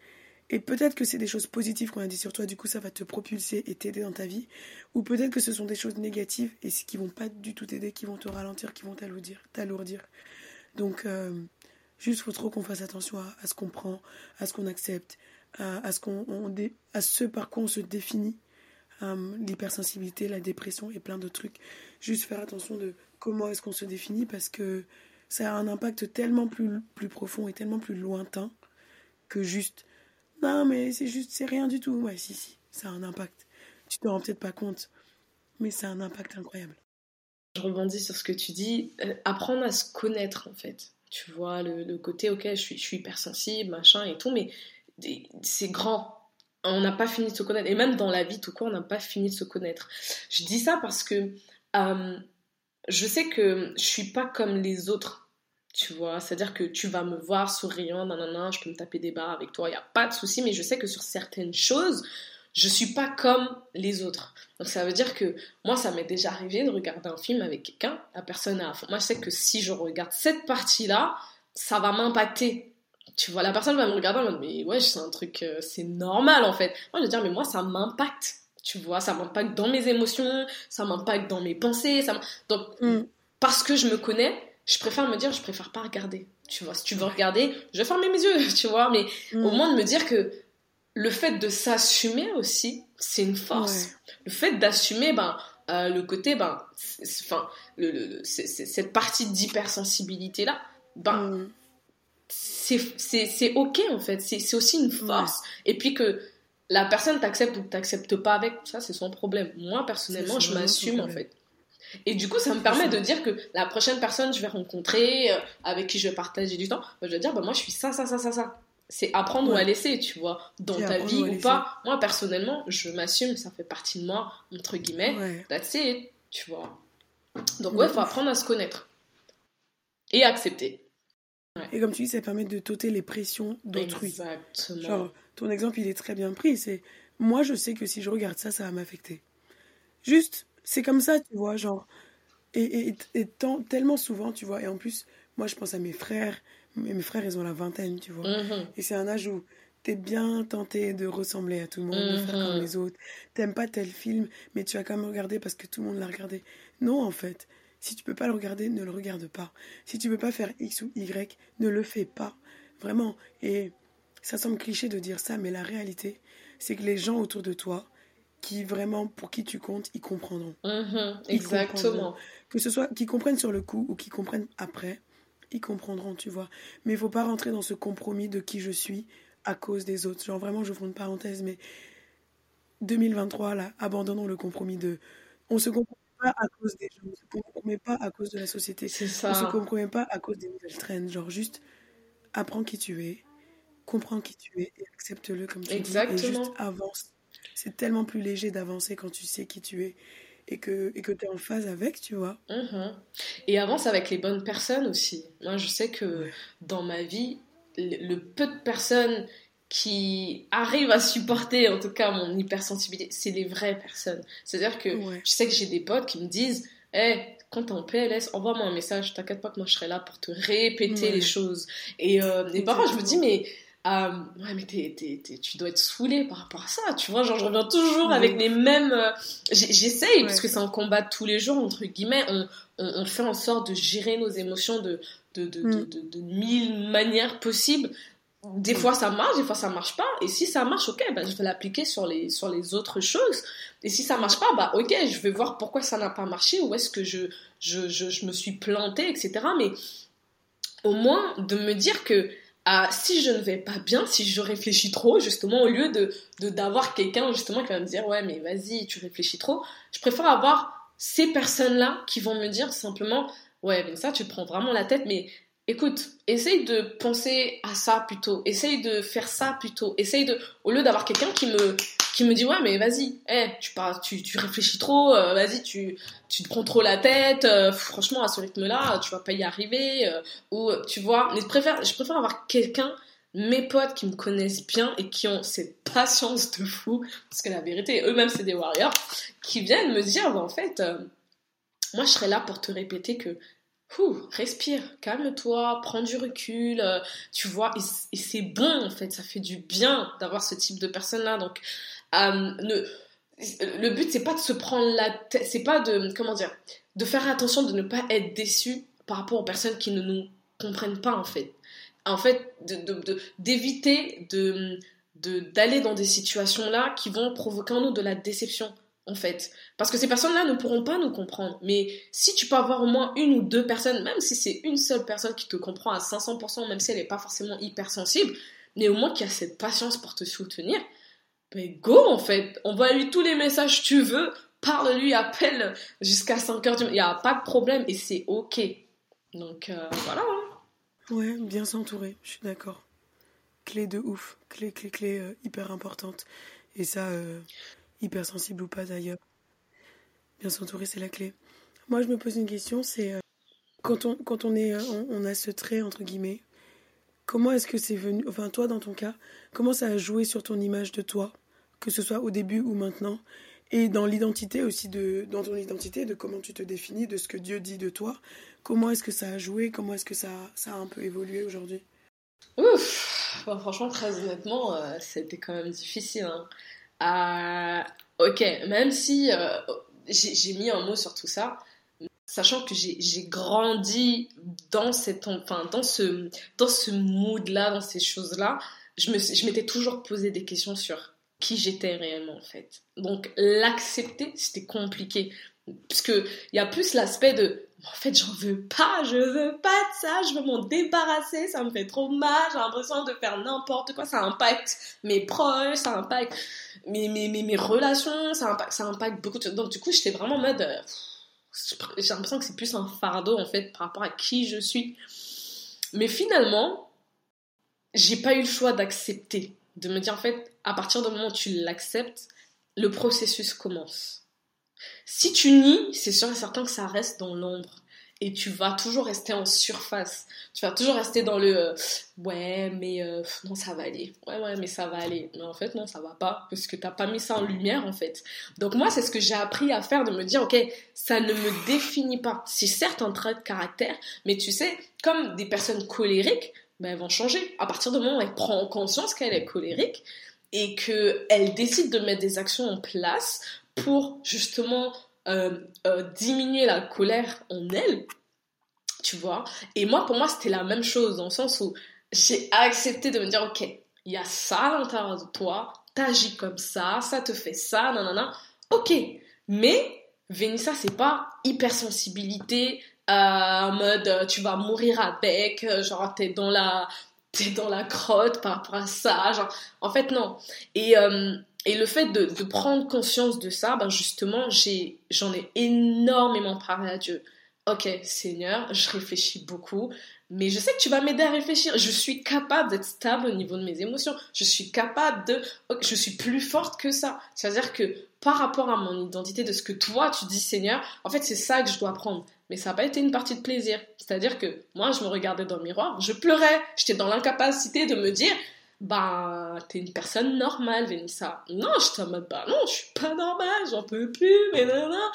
Et peut-être que c'est des choses positives qu'on a dit sur toi, du coup ça va te propulser et t'aider dans ta vie. Ou peut-être que ce sont des choses négatives et qui vont pas du tout t'aider, qui vont te ralentir, qui vont t'alourdir. Donc euh, juste faut trop qu'on fasse attention à, ce qu'on prend, à ce qu'on accepte, à, ce par quoi on se définit. euh, l'hypersensibilité, la dépression et plein de trucs. Juste faire attention de comment est-ce qu'on se définit parce que ça a un impact tellement plus profond et tellement plus lointain que juste non mais c'est juste c'est rien du tout. Ouais si si, ça a un impact. Tu te rends peut-être pas compte, mais ça a un impact incroyable. Je rebondis sur ce que tu dis, euh, apprendre à se connaître en fait. Tu vois, le, côté, ok, je suis, je suis hypersensible, machin et tout, mais c'est grand. On n'a pas fini de se connaître. Et même dans la vie, tout court, on n'a pas fini de se connaître. Je dis ça parce que euh, je sais que je suis pas comme les autres. Tu vois, c'est-à-dire que tu vas me voir souriant, nanana, je peux me taper des barres avec toi, il n'y a pas de souci, mais je sais que sur certaines choses, je suis pas comme les autres. Donc ça veut dire que moi, ça m'est déjà arrivé de regarder un film avec quelqu'un, la personne a Moi, je sais que si je regarde cette partie-là, ça va m'impacter. Tu vois, la personne va me regarder en mode, mais ouais, c'est un truc, euh, c'est normal en fait. Moi, je veux dire, mais moi, ça m'impacte. Tu vois, ça m'impacte dans mes émotions, ça m'impacte dans mes pensées. Ça Donc, mm. parce que je me connais, je préfère me dire, je préfère pas regarder. Tu vois, si tu veux regarder, je vais fermer mes yeux, tu vois, mais mm. au moins de me dire que le fait de s'assumer aussi, c'est une force. Le fait d'assumer, ben, euh, le côté, ben, enfin, le, cette partie d'hypersensibilité là, ben, mm. c'est ok en fait. C'est aussi une force. Et puis que la personne t'accepte ou t'accepte pas avec, ça c'est son problème. Moi personnellement, je m'assume en fait. Et du coup, ça me permet de dire que la prochaine personne que je vais rencontrer, euh, avec qui je vais partager du temps, ben, je vais dire, ben, moi je suis ça, ça, ça, ça, ça c'est apprendre ou à laisser, tu vois, dans ta vie ou, pas. Moi, personnellement, je m'assume, ça fait partie de moi, entre guillemets. Ouais. That's it, tu vois. Donc, ouais, faut apprendre à se connaître. Et accepter. Et comme tu dis, ça permet de t'ôter les pressions d'autrui. Exactement. Genre, ton exemple, il est très bien pris. C'est moi, je sais que si je regarde ça, ça va m'affecter. Juste, c'est comme ça, tu vois, genre. Et, et, et tellement souvent, tu vois. Et en plus, moi, je pense à mes frères, mes frères, ils ont la vingtaine, tu vois. Mhm. Et c'est un âge où t'es bien tenté de ressembler à tout le monde, de faire comme mhm. les autres. T'aimes pas tel film, mais tu vas quand même regarder parce que tout le monde l'a regardé. Non, en fait. Si tu peux pas le regarder, ne le regarde pas. Si tu peux pas faire X ou Y, ne le fais pas. Vraiment. Et ça semble cliché de dire ça, mais la réalité, c'est que les gens autour de toi, qui vraiment, pour qui tu comptes, ils comprendront. Mhm. exactement. Que ce soit qu'ils comprennent sur le coup ou qu'ils comprennent après, ils comprendront, tu vois. Mais il faut pas rentrer dans ce compromis de qui je suis à cause des autres. Genre vraiment, je fais une parenthèse, mais 2023, là, abandonnons le compromis de... On se compromet pas à cause des gens, on se compromet pas à cause de la société. C'est ça. On se compromet pas à cause des nouvelles traînes. Genre juste, apprends qui tu es, comprends qui tu es et accepte-le comme tu es. Exactement. et juste avance. C'est tellement plus léger d'avancer quand tu sais qui tu es et que et que tu es en phase avec, tu vois. Mhm. Et avance avec les bonnes personnes aussi. Moi, je sais que dans ma vie, le, peu de personnes qui arrivent à supporter, en tout cas, mon hypersensibilité, c'est les vraies personnes. C'est-à-dire que je sais que j'ai des potes qui me disent Hé, quand t'es en PLS, envoie-moi un message, t'inquiète pas que moi je serai là pour te répéter les choses. Et, euh, et parfois, je me dis Mais euh, ouais, mais tu dois être saoulé par rapport à ça, tu vois. Genre, je reviens toujours avec les mêmes. Euh, j'essaye, parce que c'est un combat de tous les jours, entre guillemets. On, on, fait en sorte de gérer nos émotions de, de, de, mm. de, de, mille manières possibles. Des fois ça marche, des fois ça marche pas. Et si ça marche, ok, bah, je vais l'appliquer sur les, sur les autres choses. Et si ça marche pas, bah ok, je vais voir pourquoi ça n'a pas marché, où est-ce que je, je, je, je me suis plantée, etc. Mais au moins de me dire que si je ne vais pas bien, si je réfléchis trop, justement, au lieu de d'avoir quelqu'un justement qui va me dire ouais mais vas-y tu réfléchis trop, je préfère avoir ces personnes-là qui vont me dire simplement ouais mais ça tu prends vraiment la tête, mais écoute, essaye de penser à ça plutôt, essaye de faire ça plutôt, essaye de au lieu d'avoir quelqu'un qui me dit ouais mais vas-y hey, tu, tu, tu réfléchis trop euh, vas-y tu, te prends trop la tête euh, franchement à ce rythme là tu vas pas y arriver euh, ou tu vois mais je préfère avoir quelqu'un mes potes qui me connaissent bien et qui ont cette patience de fou parce que la vérité eux-mêmes c'est des warriors qui viennent me dire bah, en fait moi je serais là pour te répéter que Ouh, respire, calme-toi, prends du recul, tu vois, et, c'est bon en fait, ça fait du bien d'avoir ce type de personne-là. Donc, euh, le but c'est pas de se prendre la tête, c'est pas de comment dire, de faire attention de ne pas être déçu par rapport aux personnes qui ne nous comprennent pas en fait. En fait, d'éviter d'aller dans des situations là qui vont provoquer en nous de la déception. En fait. Parce que ces personnes-là ne pourront pas nous comprendre. Mais si tu peux avoir au moins une ou deux personnes, même si c'est une seule personne qui te comprend à 500%, même si elle n'est pas forcément hypersensible, mais au moins qui a cette patience pour te soutenir, ben go en fait. Envoie-lui tous les messages tu veux, parle-lui, appelle jusqu'à 5 heures du matin. Il n'y a pas de problème et c'est ok. Donc euh, voilà. Hein. Ouais, bien s'entourer, je suis d'accord. Clé de ouf, clé, clé, clé euh, hyper importante. Et ça, euh, hypersensible ou pas d'ailleurs. Bien s'entourer, c'est la clé. Moi, je me pose une question, c'est euh, quand, on, quand on, est, euh, on, a ce trait, entre guillemets, comment est-ce que c'est venu, enfin toi dans ton cas, comment ça a joué sur ton image de toi, que ce soit au début ou maintenant, et dans l'identité aussi, de, dans ton identité, de comment tu te définis, de ce que Dieu dit de toi, comment est-ce que ça a joué, comment est-ce que ça, ça a un peu évolué aujourd'hui? Ouf, franchement, très honnêtement, euh, c'était quand même difficile. Hein. Euh, ok, même si euh, j'ai mis un mot sur tout ça, sachant que j'ai grandi dans cette, enfin, dans ce, dans ce mood-là, dans ces choses-là, je m'étais toujours posé des questions sur qui j'étais réellement en fait. Donc l'accepter, c'était compliqué. Parce il y a plus l'aspect de en fait, j'en veux pas, je veux pas de ça, je veux m'en débarrasser, ça me fait trop mal, j'ai l'impression de faire n'importe quoi, ça impacte mes proches, ça impacte mes, mes, mes, relations, ça impacte, ça impacte beaucoup de. Donc, du coup, j'étais vraiment en mode, euh, j'ai l'impression que c'est plus un fardeau, en fait, par rapport à qui je suis. Mais finalement, j'ai pas eu le choix d'accepter, de me dire, en fait, à partir du moment où tu l'acceptes, le processus commence. Si tu nies, c'est sûr et certain que ça reste dans l'ombre. Et tu vas toujours rester en surface. Tu vas toujours rester dans le euh, ouais, mais euh, non, ça va aller. Ouais, ouais, mais ça va aller. Mais en fait, non, ça va pas. Parce que t'as pas mis ça en lumière, en fait. Donc, moi, c'est ce que j'ai appris à faire de me dire, ok, ça ne me définit pas. C'est certes un trait de caractère, mais tu sais, comme des personnes colériques, ben, elles vont changer. À partir du moment où elle prend conscience qu'elle est colérique, et qu'elle décide de mettre des actions en place pour justement euh, euh, diminuer la colère en elle, tu vois. Et moi, pour moi, c'était la même chose, dans le sens où j'ai accepté de me dire, ok, il y a ça à l'intérieur de toi, t'agis comme ça, ça te fait ça, nanana. Ok, mais Vénissa, c'est pas hypersensibilité, euh, en mode tu vas mourir avec, genre t'es dans la t'es dans la crotte par rapport à ça, genre en fait non. Et et le fait de, prendre conscience de ça, ben justement, j'ai, j'en ai énormément parlé à Dieu. Ok, Seigneur, je réfléchis beaucoup, mais je sais que tu vas m'aider à réfléchir. Je suis capable d'être stable au niveau de mes émotions. Je suis capable de... Je suis plus forte que ça. C'est-à-dire que par rapport à mon identité, de ce que toi tu dis, Seigneur, en fait, c'est ça que je dois prendre. Mais ça n'a pas été une partie de plaisir. C'est-à-dire que moi, je me regardais dans le miroir, je pleurais. J'étais dans l'incapacité de me dire, bah, t'es une personne normale, Vénissa. Non, je te mode, bah non, je suis pas normale, j'en peux plus, mais non, non.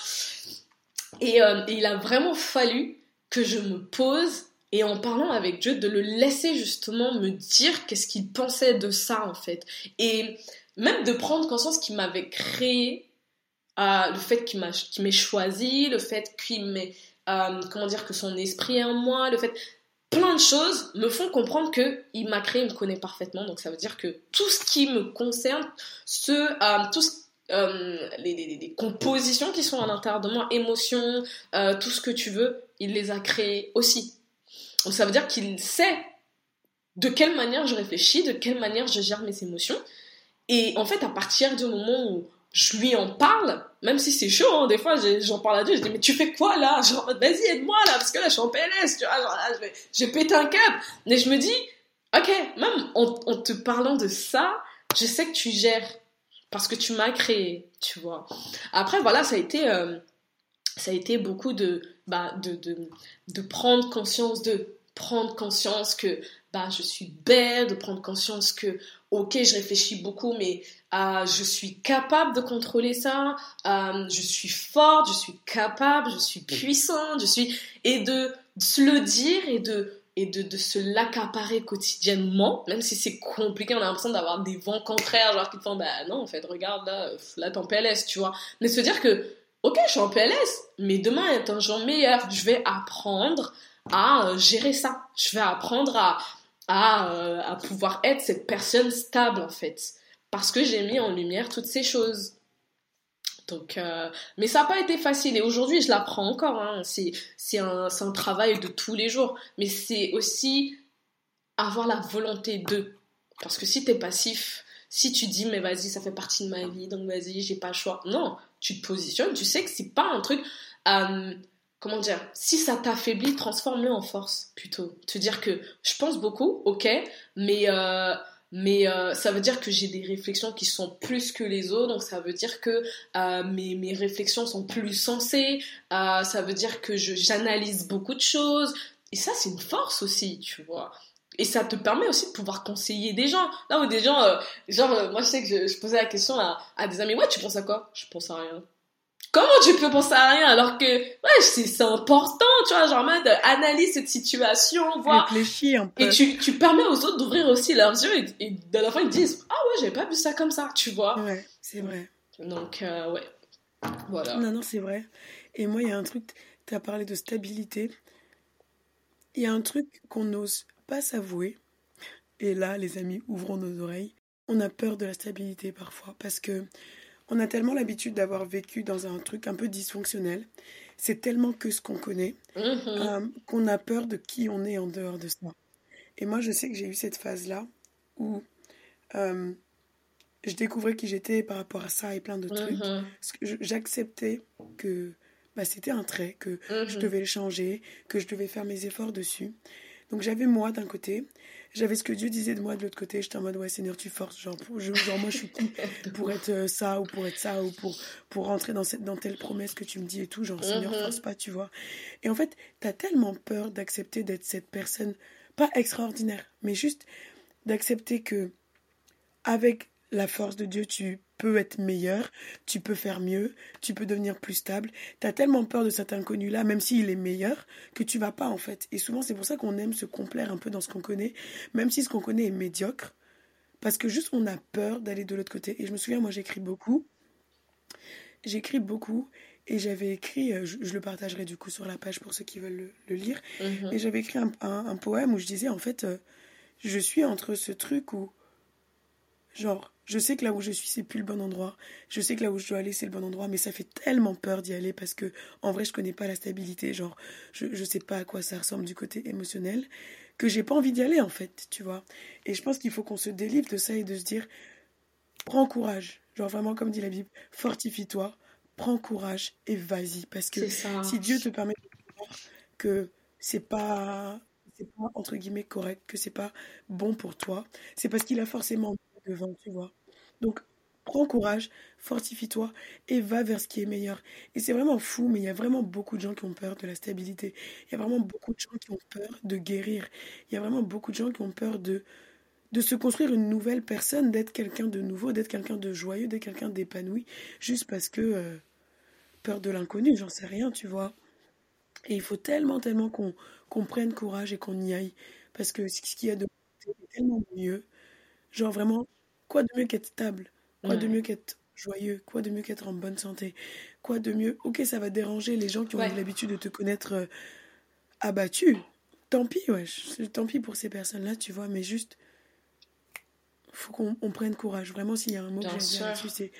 Et, euh, et il a vraiment fallu que je me pose et en parlant avec Dieu, de le laisser justement me dire qu'est-ce qu'il pensait de ça en fait. Et même de prendre conscience qu'il m'avait créé, euh, le fait qu'il m'ait choisi, le fait qu'il m'ait, euh, comment dire, que son esprit est en moi, le fait plein de choses me font comprendre que il m'a créé, il me connaît parfaitement. Donc ça veut dire que tout ce qui me concerne, ce, euh, tout les, compositions qui sont à l'intérieur de moi, émotions, tout ce que tu veux, il les a créées aussi. Donc ça veut dire qu'il sait de quelle manière je réfléchis, de quelle manière je gère mes émotions. Et en fait, à partir du moment où je lui en parle, même si c'est chaud, hein, des fois j'en parle à Dieu, je dis mais tu fais quoi là? Genre vas-y aide-moi là, parce que là je suis en PLS, tu vois, genre là je vais, péter un câble. Mais je me dis, ok, même en, te parlant de ça, je sais que tu gères, parce que tu m'as créé, tu vois. Après voilà, ça a été, euh, ça a été beaucoup de, bah, de, de, de prendre conscience de prendre conscience que bah, je suis belle, de prendre conscience que, ok, je réfléchis beaucoup, mais euh, je suis capable de contrôler ça, euh, je suis forte, je suis capable, je suis puissante, je suis... Et de, se le dire et de et de, de se l'accaparer quotidiennement, même si c'est compliqué, on a l'impression d'avoir des vents contraires, genre qui te font, bah non, en fait, regarde là, là t'es en PLS, tu vois. Mais se dire que, ok, je suis en PLS, mais demain est un jour meilleur, je vais apprendre à euh, gérer ça, je vais apprendre à, à, à pouvoir être cette personne stable, en fait parce que j'ai mis en lumière toutes ces choses. Donc, euh, mais ça n'a pas été facile et aujourd'hui je l'apprends encore. Hein. C'est c'est un, un travail de tous les jours, mais c'est aussi avoir la volonté de. Parce que si tu es passif, si tu dis mais vas-y ça fait partie de ma vie donc vas-y j'ai pas le choix. Non, tu te positionnes, tu sais que c'est pas un truc. Euh, comment dire Si ça t'affaiblit, transforme-le en force plutôt. Te dire que je pense beaucoup, ok, mais euh, mais euh, ça veut dire que j'ai des réflexions qui sont plus que les autres, donc ça veut dire que mes, mes réflexions sont plus sensées, ça veut dire que j'analyse beaucoup de choses, et ça c'est une force aussi, tu vois. Et ça te permet aussi de pouvoir conseiller des gens. Là où des gens, genre, moi je sais que je, posais la question à, à des amis, ouais, tu penses à quoi? Je pense à rien. Comment tu peux penser à rien alors que ouais c'est important tu vois genre mode analyse cette situation voir. Réfléchis un peu. Et tu, tu permets aux autres d'ouvrir aussi leurs yeux et, et de la fin ils disent ah ouais j'avais pas vu ça comme ça tu vois. Ouais c'est vrai. Donc euh, ouais. Voilà. Non non c'est vrai. Et moi il y a un truc tu as parlé de stabilité. Il y a un truc qu'on n'ose pas s'avouer et là les amis ouvrons nos oreilles on a peur de la stabilité parfois parce que on a tellement l'habitude d'avoir vécu dans un truc un peu dysfonctionnel. C'est tellement que ce qu'on connaît mm-hmm. euh, qu'on a peur de qui on est en dehors de ça. Et moi, je sais que j'ai eu cette phase-là où euh, je découvrais qui j'étais par rapport à ça et plein de trucs. Mm-hmm. J'acceptais que bah, c'était un trait, que je Mm-hmm. devais le changer, que je devais faire mes efforts dessus. Donc j'avais moi d'un côté, j'avais ce que Dieu disait de moi de l'autre côté. J'étais en mode, ouais, Seigneur, tu forces. Genre, pour, genre moi, je suis qui pour être euh, ça ou pour être ça ou pour, pour rentrer dans, cette, dans telle promesse que tu me dis et tout. Genre, Seigneur, Mhm. force pas, tu vois. Et en fait, t'as tellement peur d'accepter d'être cette personne, pas extraordinaire, mais juste d'accepter que, avec la force de Dieu, tu peux être meilleur, tu peux faire mieux, tu peux devenir plus stable. Tu as tellement peur de cet inconnu-là, même s'il est meilleur, que tu vas pas en fait. Et souvent, c'est pour ça qu'on aime se complaire un peu dans ce qu'on connaît, même si ce qu'on connaît est médiocre, parce que juste on a peur d'aller de l'autre côté. Et je me souviens, moi j'écris beaucoup, j'écris beaucoup, et j'avais écrit, euh, je, je le partagerai du coup sur la page pour ceux qui veulent le, le lire, Mhm. et j'avais écrit un, un- un poème où je disais, en fait, euh, je suis entre ce truc où, genre, je sais que là où je suis, c'est plus le bon endroit. Je sais que là où je dois aller, c'est le bon endroit, mais ça fait tellement peur d'y aller parce que, en vrai, je connais pas la stabilité. Genre, je, je sais pas à quoi ça ressemble du côté émotionnel, que j'ai pas envie d'y aller, en fait, tu vois. Et je pense qu'il faut qu'on se délivre de ça et de se dire, prends courage. Genre, vraiment, comme dit la Bible, fortifie-toi, prends courage et vas-y. Parce que si Dieu te permet de voir que c'est pas c'est pas entre guillemets correct, que c'est pas bon pour toi, c'est parce qu'il a forcément devant, tu vois. Donc prends courage, fortifie-toi et va vers ce qui est meilleur. Et c'est vraiment fou, mais il y a vraiment beaucoup de gens qui ont peur de la stabilité. Il y a vraiment beaucoup de gens qui ont peur de guérir. Il y a vraiment beaucoup de gens qui ont peur de de se construire une nouvelle personne, d'être quelqu'un de nouveau, d'être quelqu'un de joyeux, d'être quelqu'un d'épanoui, juste parce que euh, peur de l'inconnu, j'en sais rien, tu vois. Et il faut tellement, tellement qu'on prenne courage et qu'on y aille. Parce que ce qu'il y a de tellement mieux. Genre vraiment, quoi de mieux qu'être stable? Quoi de mieux qu'être joyeux? Quoi de mieux qu'être en bonne santé? Quoi de mieux? Ok, ça va déranger les gens qui ont Ouais. l'habitude de te connaître euh, abattu. Tant pis, ouais. Tant pis pour ces personnes-là, tu vois. Mais juste, faut qu'on on prenne courage. Vraiment, s'il y a un mot que Bien j'aime bien sûr. là-dessus, c'est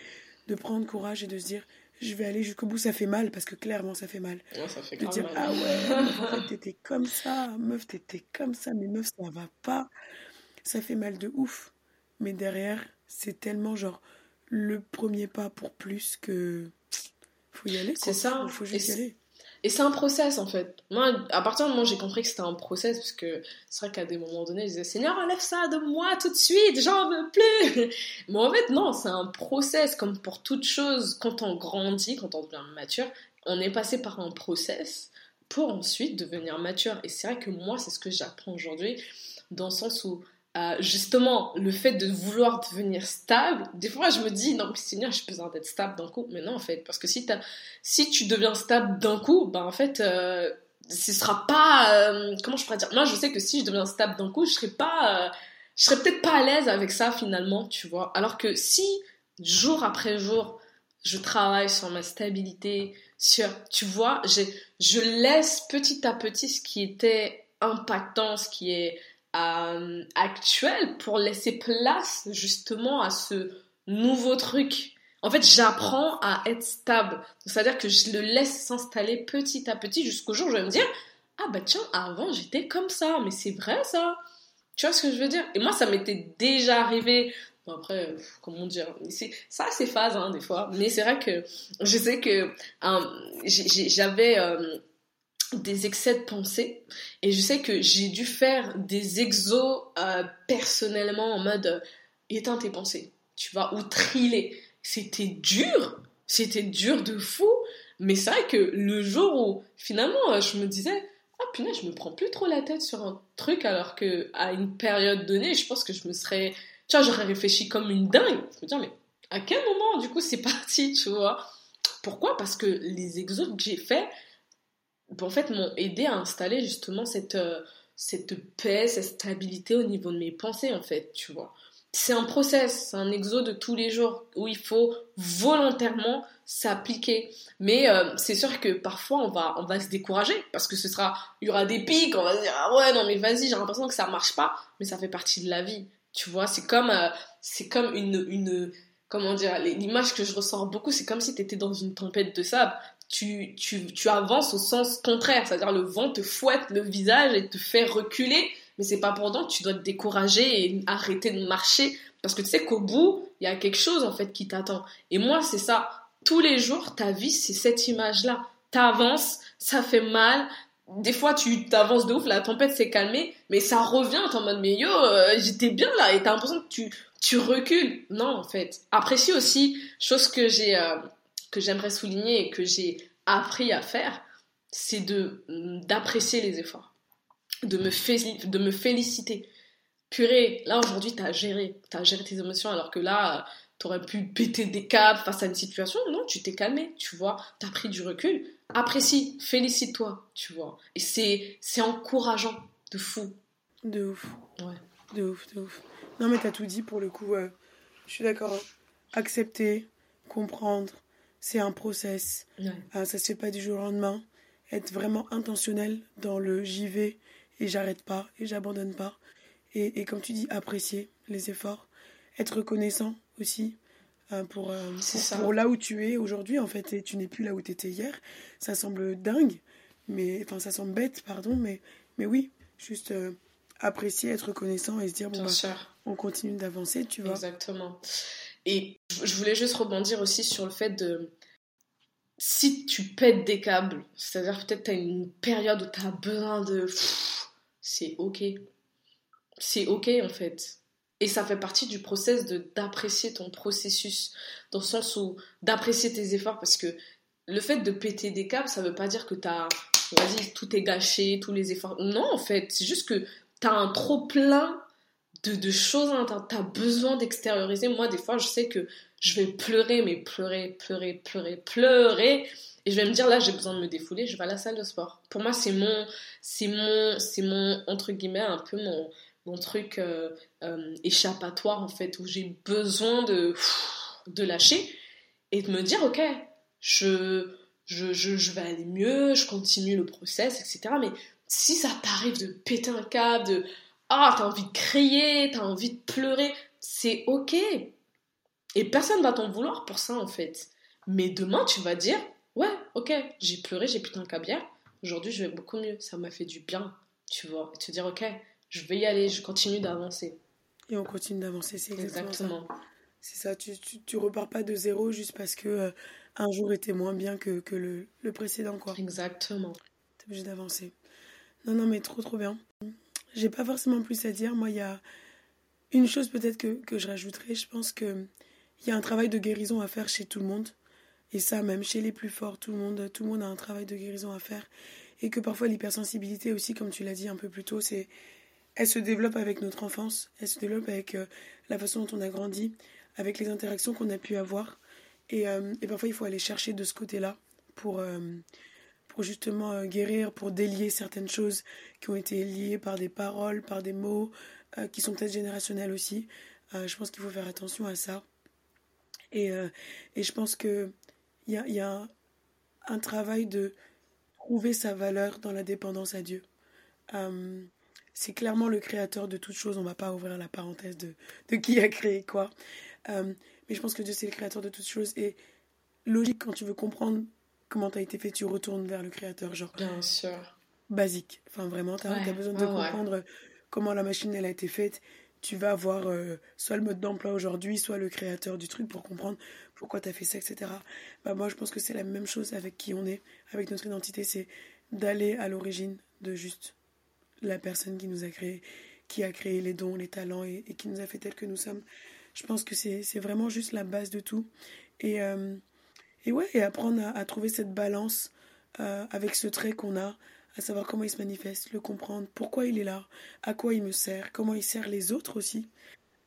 de prendre courage et de se dire, je vais aller jusqu'au bout. Ça fait mal, parce que clairement, ça fait mal Ouais, ça fait de dire mal. ah ouais meuf, t'étais comme ça meuf t'étais comme ça mais meuf ça va pas ça fait mal de ouf mais derrière c'est tellement genre le premier pas pour plus que faut y aller. C'est ça. faut, faut juste Et y aller Et c'est un process en fait. Moi, à partir du moment où j'ai compris que c'était un process, parce que c'est vrai qu'à des moments donnés, je disais Seigneur, enlève ça de moi tout de suite, j'en veux plus. Mais en fait, non, c'est un process, comme pour toute chose. Quand on grandit, quand on devient mature, on est passé par un process pour ensuite devenir mature. Et c'est vrai que moi, c'est ce que j'apprends aujourd'hui, dans le sens où euh, justement, le fait de vouloir devenir stable, des fois je me dis, non, mais Seigneur, j'ai besoin d'être stable d'un coup. Mais non, en fait, parce que si, si tu deviens stable d'un coup, ben en fait, euh, ce sera pas. euh, comment je pourrais dire? Moi, je sais que si je deviens stable d'un coup, je serais pas. je serais peut-être pas à l'aise avec ça finalement, tu vois. Alors que si, jour après jour, je travaille sur ma stabilité, sur. Tu vois, je laisse petit à petit ce qui était impactant, ce qui est euh, actuel pour laisser place justement à ce nouveau truc. En fait, j'apprends à être stable. C'est-à-dire que je le laisse s'installer petit à petit jusqu'au jour où je vais me dire, ah bah tiens, avant j'étais comme ça, mais c'est vrai ça. Tu vois ce que je veux dire? Et moi, ça m'était déjà arrivé. Après, comment dire? Ça, c'est phase, hein, des fois. Mais c'est vrai que je sais que j'avais euh, des excès de pensée. Et je sais que j'ai dû faire des exos euh, personnellement en mode euh, éteins tes pensées. Tu vois, ou triller. C'était dur. C'était dur de fou. Mais c'est vrai que le jour où finalement je me disais, ah punaise, je me prends plus trop la tête sur un truc alors que à une période donnée, je pense que je me serais, tu vois, j'aurais réfléchi comme une dingue. Je me dire, mais à quel moment du coup c'est parti, tu vois? Pourquoi? Parce que les exos que j'ai faits, en fait, m'ont aidé à installer justement cette, euh, cette paix, cette stabilité au niveau de mes pensées, en fait, tu vois. C'est un process, c'est un exo de tous les jours où il faut volontairement s'appliquer. Mais euh, c'est sûr que parfois on va, on va se décourager parce que ce sera, il y aura des pics, on va se dire ah ouais non mais vas-y j'ai l'impression que ça marche pas, mais ça fait partie de la vie. Tu vois, c'est comme, euh, c'est comme une, une, comment dire, l'image que je ressens beaucoup, c'est comme si tu étais dans une tempête de sable. Tu, tu, tu avances au sens contraire, c'est-à-dire le vent te fouette le visage et te fait reculer, mais c'est pas autant que tu dois te décourager et arrêter de marcher parce que tu sais qu'au bout, il y a quelque chose en fait qui t'attend. Et moi, c'est ça tous les jours, ta vie, c'est cette image-là. T'avances, ça fait mal. Des fois, tu t'avances de ouf, la tempête s'est calmée, mais ça revient, en mode, mais yo, euh, j'étais bien là, et t'as l'impression que tu, tu recules. Non, en fait. Apprécie aussi, chose que j'ai, euh, que j'aimerais souligner et que j'ai appris à faire, c'est de, d'apprécier les efforts. De me, de me féliciter. Purée, là aujourd'hui, t'as géré, t'as géré tes émotions, alors que là, t'aurais pu péter des câbles face à une situation. Non, tu t'es calmé, tu vois. T'as pris du recul. Apprécie, félicite-toi, tu vois. Et c'est, c'est encourageant, de fou. De ouf. Ouais. De ouf, de ouf. Non, mais t'as tout dit pour le coup. je suis d'accord. Hein. Accepter, comprendre, c'est un process. Euh, ça se fait pas du jour au lendemain. Être vraiment intentionnel dans le j'y vais et j'arrête pas et j'abandonne pas. Et, et comme tu dis, apprécier les efforts. Être reconnaissant aussi euh, pour, euh, pour, là où tu es aujourd'hui en fait et tu n'es plus là où tu étais hier ça semble dingue mais enfin ça semble bête pardon mais mais oui juste euh, apprécier être reconnaissant et se dire bon bah, on continue d'avancer tu vois exactement et je voulais juste rebondir aussi sur le fait de si tu pètes des câbles c'est à dire peut-être tu as une période où tu as besoin de c'est ok c'est ok en fait et ça fait partie du process d'apprécier ton processus, dans le sens où d'apprécier tes efforts, parce que le fait de péter des câbles, ça veut pas dire que t'as, vas-y, tout est gâché, tous les efforts. Non, en fait, c'est juste que t'as un trop plein de, de choses, hein, t'as as besoin d'extérioriser. Moi, des fois, je sais que je vais pleurer, mais pleurer, pleurer, pleurer, pleurer. Et je vais me dire, là, j'ai besoin de me défouler, je vais à la salle de sport. Pour moi, c'est mon, c'est mon, c'est mon, entre guillemets, un peu mon, mon truc euh, euh, échappatoire en fait où j'ai besoin de de lâcher et de me dire ok je je, je, vais aller mieux je continue le process etc mais si ça t'arrive de péter un câble de ah t'as envie de crier t'as envie de pleurer c'est ok et personne va t'en vouloir pour ça en fait mais demain tu vas dire ouais ok j'ai pleuré j'ai pété un hier aujourd'hui je vais beaucoup mieux ça m'a fait du bien tu vois et te dire ok je vais y aller, je continue d'avancer. Et on continue d'avancer, c'est exactement, C'est ça, tu, tu, tu, repars pas de zéro juste parce que euh, un jour était moins bien que, que le, le, précédent, quoi. Exactement. T'es obligé d'avancer. Non, non, mais trop, trop bien. J'ai pas forcément plus à dire. Moi, il y a une chose peut-être que, que je rajouterais. Je pense qu'il y a un travail de guérison à faire chez tout le monde. Et ça, même chez les plus forts, tout le monde, tout le monde a un travail de guérison à faire. Et que parfois l'hypersensibilité aussi, comme tu l'as dit un peu plus tôt, c'est elle se développe avec notre enfance, elle se développe avec euh, la façon dont on a grandi, avec les interactions qu'on a pu avoir. Et, euh, et, parfois, il faut aller chercher de ce côté-là pour, euh, pour justement guérir, pour délier certaines choses qui ont été liées par des paroles, par des mots, qui sont peut-être générationnels aussi. je pense qu'il faut faire attention à ça. Et, et je pense qu'il y a, y a un, travail de trouver sa valeur dans la dépendance à Dieu c'est clairement le créateur de toutes choses. On va pas ouvrir la parenthèse de, qui a créé quoi. Euh, Mais je pense que Dieu, c'est le créateur de toutes choses. Et logique, quand tu veux comprendre comment tu as été fait, tu retournes vers le créateur. Genre, Bien sûr. Basique. Enfin, vraiment, tu as, besoin de comprendre comment la machine, elle a été faite. Tu vas avoir euh, soit le mode d'emploi aujourd'hui, soit le créateur du truc pour comprendre pourquoi tu as fait ça, etc. Bah, moi, je pense que c'est la même chose avec qui on est, avec notre identité. C'est d'aller à l'origine de juste la personne qui nous a créé, qui a créé les dons, les talents et, qui nous a fait tel que nous sommes. Je pense que c'est vraiment juste la base de tout. Et, euh, et ouais, et apprendre à, trouver cette balance euh, avec ce trait qu'on a, à savoir comment il se manifeste, le comprendre, pourquoi il est là, à quoi il me sert, comment il sert les autres aussi.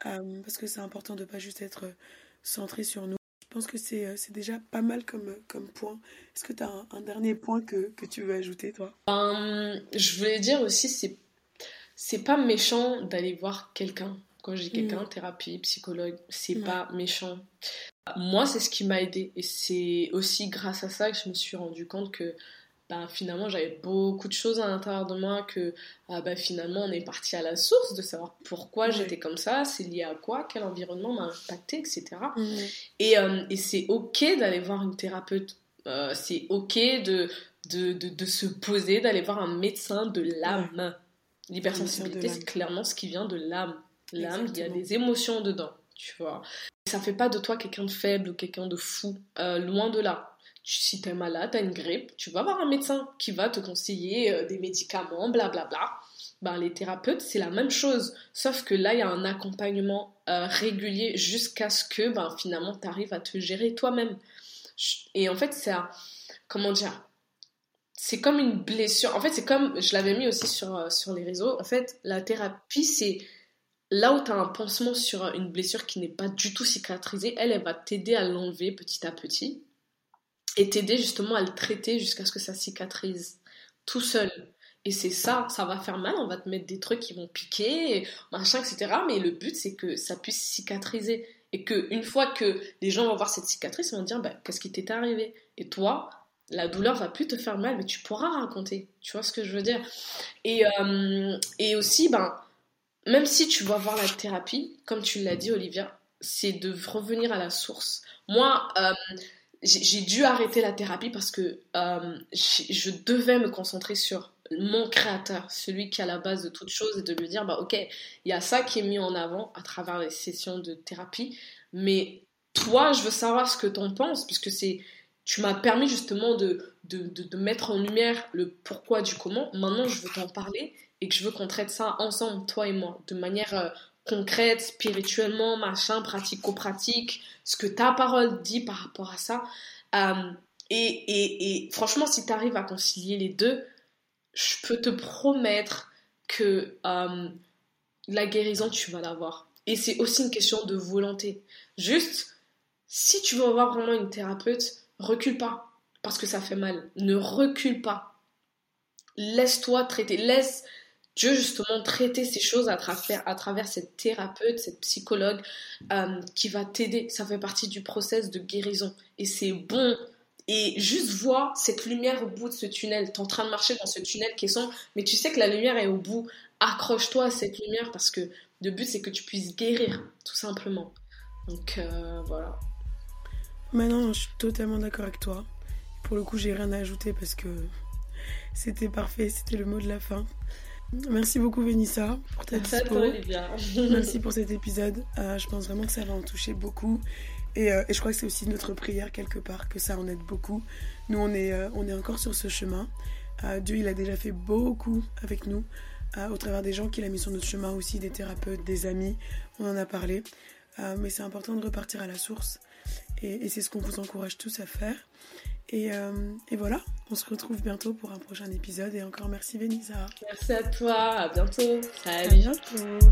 Euh, parce que c'est important de ne pas juste être centré sur nous. Je pense que c'est déjà pas mal comme, comme point. Est-ce que tu as un, dernier point que, que, tu veux ajouter, toi? Ben, Je voulais dire aussi, c'est c'est pas méchant d'aller voir quelqu'un. Quand j'ai quelqu'un, mm. thérapie, psychologue, c'est pas méchant. Moi, c'est ce qui m'a aidé. Et c'est aussi grâce à ça que je me suis rendu compte que bah, finalement, j'avais beaucoup de choses à l'intérieur de moi, que ah, bah, finalement, on est parti à la source de savoir pourquoi j'étais comme ça, c'est lié à quoi, quel environnement m'a impacté, etc. Mm. Et, euh, et c'est ok d'aller voir une thérapeute. Euh, c'est ok de de, de, de, se poser, d'aller voir un médecin de l'âme. L'hypersensibilité, c'est clairement ce qui vient de l'âme. L'âme, il y a des émotions dedans, tu vois. Ça fait pas de toi quelqu'un de faible ou quelqu'un de fou, euh, loin de là. Si t'es malade, t'as une grippe, tu vas voir un médecin qui va te conseiller euh, des médicaments, blablabla. Bla, bla. Ben, les thérapeutes, c'est la même chose, sauf que là, il y a un accompagnement euh, régulier jusqu'à ce que ben, finalement, tu arrives à te gérer toi-même. Et en fait, c'est comment dire, c'est comme une blessure. En fait, c'est comme, je l'avais mis aussi sur, euh, sur les réseaux, en fait, la thérapie, c'est là où tu as un pansement sur une blessure qui n'est pas du tout cicatrisée, elle, elle va t'aider à l'enlever petit à petit et t'aider justement à le traiter jusqu'à ce que ça cicatrise tout seul. Et c'est ça, ça va faire mal, on va te mettre des trucs qui vont piquer, machin, etc. Mais le but, c'est que ça puisse cicatriser. Et qu'une fois que les gens vont voir cette cicatrice, ils vont dire, bah, qu'est-ce qui t'est arrivé? Et toi, la douleur va plus te faire mal, mais tu pourras raconter. Tu vois ce que je veux dire? Et, euh, et aussi, ben, même si tu vas voir la thérapie, comme tu l'as dit, Olivia, c'est de revenir à la source. Moi, euh, j'ai dû arrêter la thérapie parce que euh, je devais me concentrer sur mon créateur, celui qui à la base de toute chose, et de lui dire, bah, ok, il y a ça qui est mis en avant à travers les sessions de thérapie, mais toi, je veux savoir ce que tu en penses, puisque c'est tu m'as permis justement de, de, mettre en lumière le pourquoi du comment. Maintenant, je veux t'en parler et que je veux qu'on traite ça ensemble, toi et moi, de manière euh, concrète, spirituellement, machin, pratico-pratique, ce que ta parole dit par rapport à ça. Euh, et, et, franchement, si tu arrives à concilier les deux, je peux te promettre que euh, la guérison, tu vas l'avoir. Et c'est aussi une question de volonté. Juste, si tu veux avoir vraiment une thérapeute, recule pas parce que ça fait mal. Ne recule pas. Laisse-toi traiter. Laisse Dieu justement traiter ces choses à travers, à travers cette thérapeute, cette psychologue euh, qui va t'aider. Ça fait partie du process de guérison. Et c'est bon. Et juste vois cette lumière au bout de ce tunnel. Tu es en train de marcher dans ce tunnel qui est sombre, mais tu sais que la lumière est au bout. Accroche-toi à cette lumière parce que le but c'est que tu puisses guérir, tout simplement. Donc euh, voilà. Maintenant, je suis totalement d'accord avec toi. Pour le coup, j'ai rien à ajouter parce que c'était parfait, c'était le mot de la fin. Merci beaucoup Vénissa pour ta dispo. Merci pour cet épisode. Euh, je pense vraiment que ça va en toucher beaucoup. Euh, et, je crois que c'est aussi notre prière quelque part, que ça en aide beaucoup. Nous, on est, euh, on est encore sur ce chemin. Dieu, il a déjà fait beaucoup avec nous, au travers des gens qu'il a mis sur notre chemin aussi, des thérapeutes, des amis. On en a parlé. mais c'est important de repartir à la source. Et, c'est ce qu'on vous encourage tous à faire. Euh, et, voilà, on se retrouve bientôt pour un prochain épisode. Et encore merci Vénisa. Merci à toi, à bientôt. Salut. À bientôt.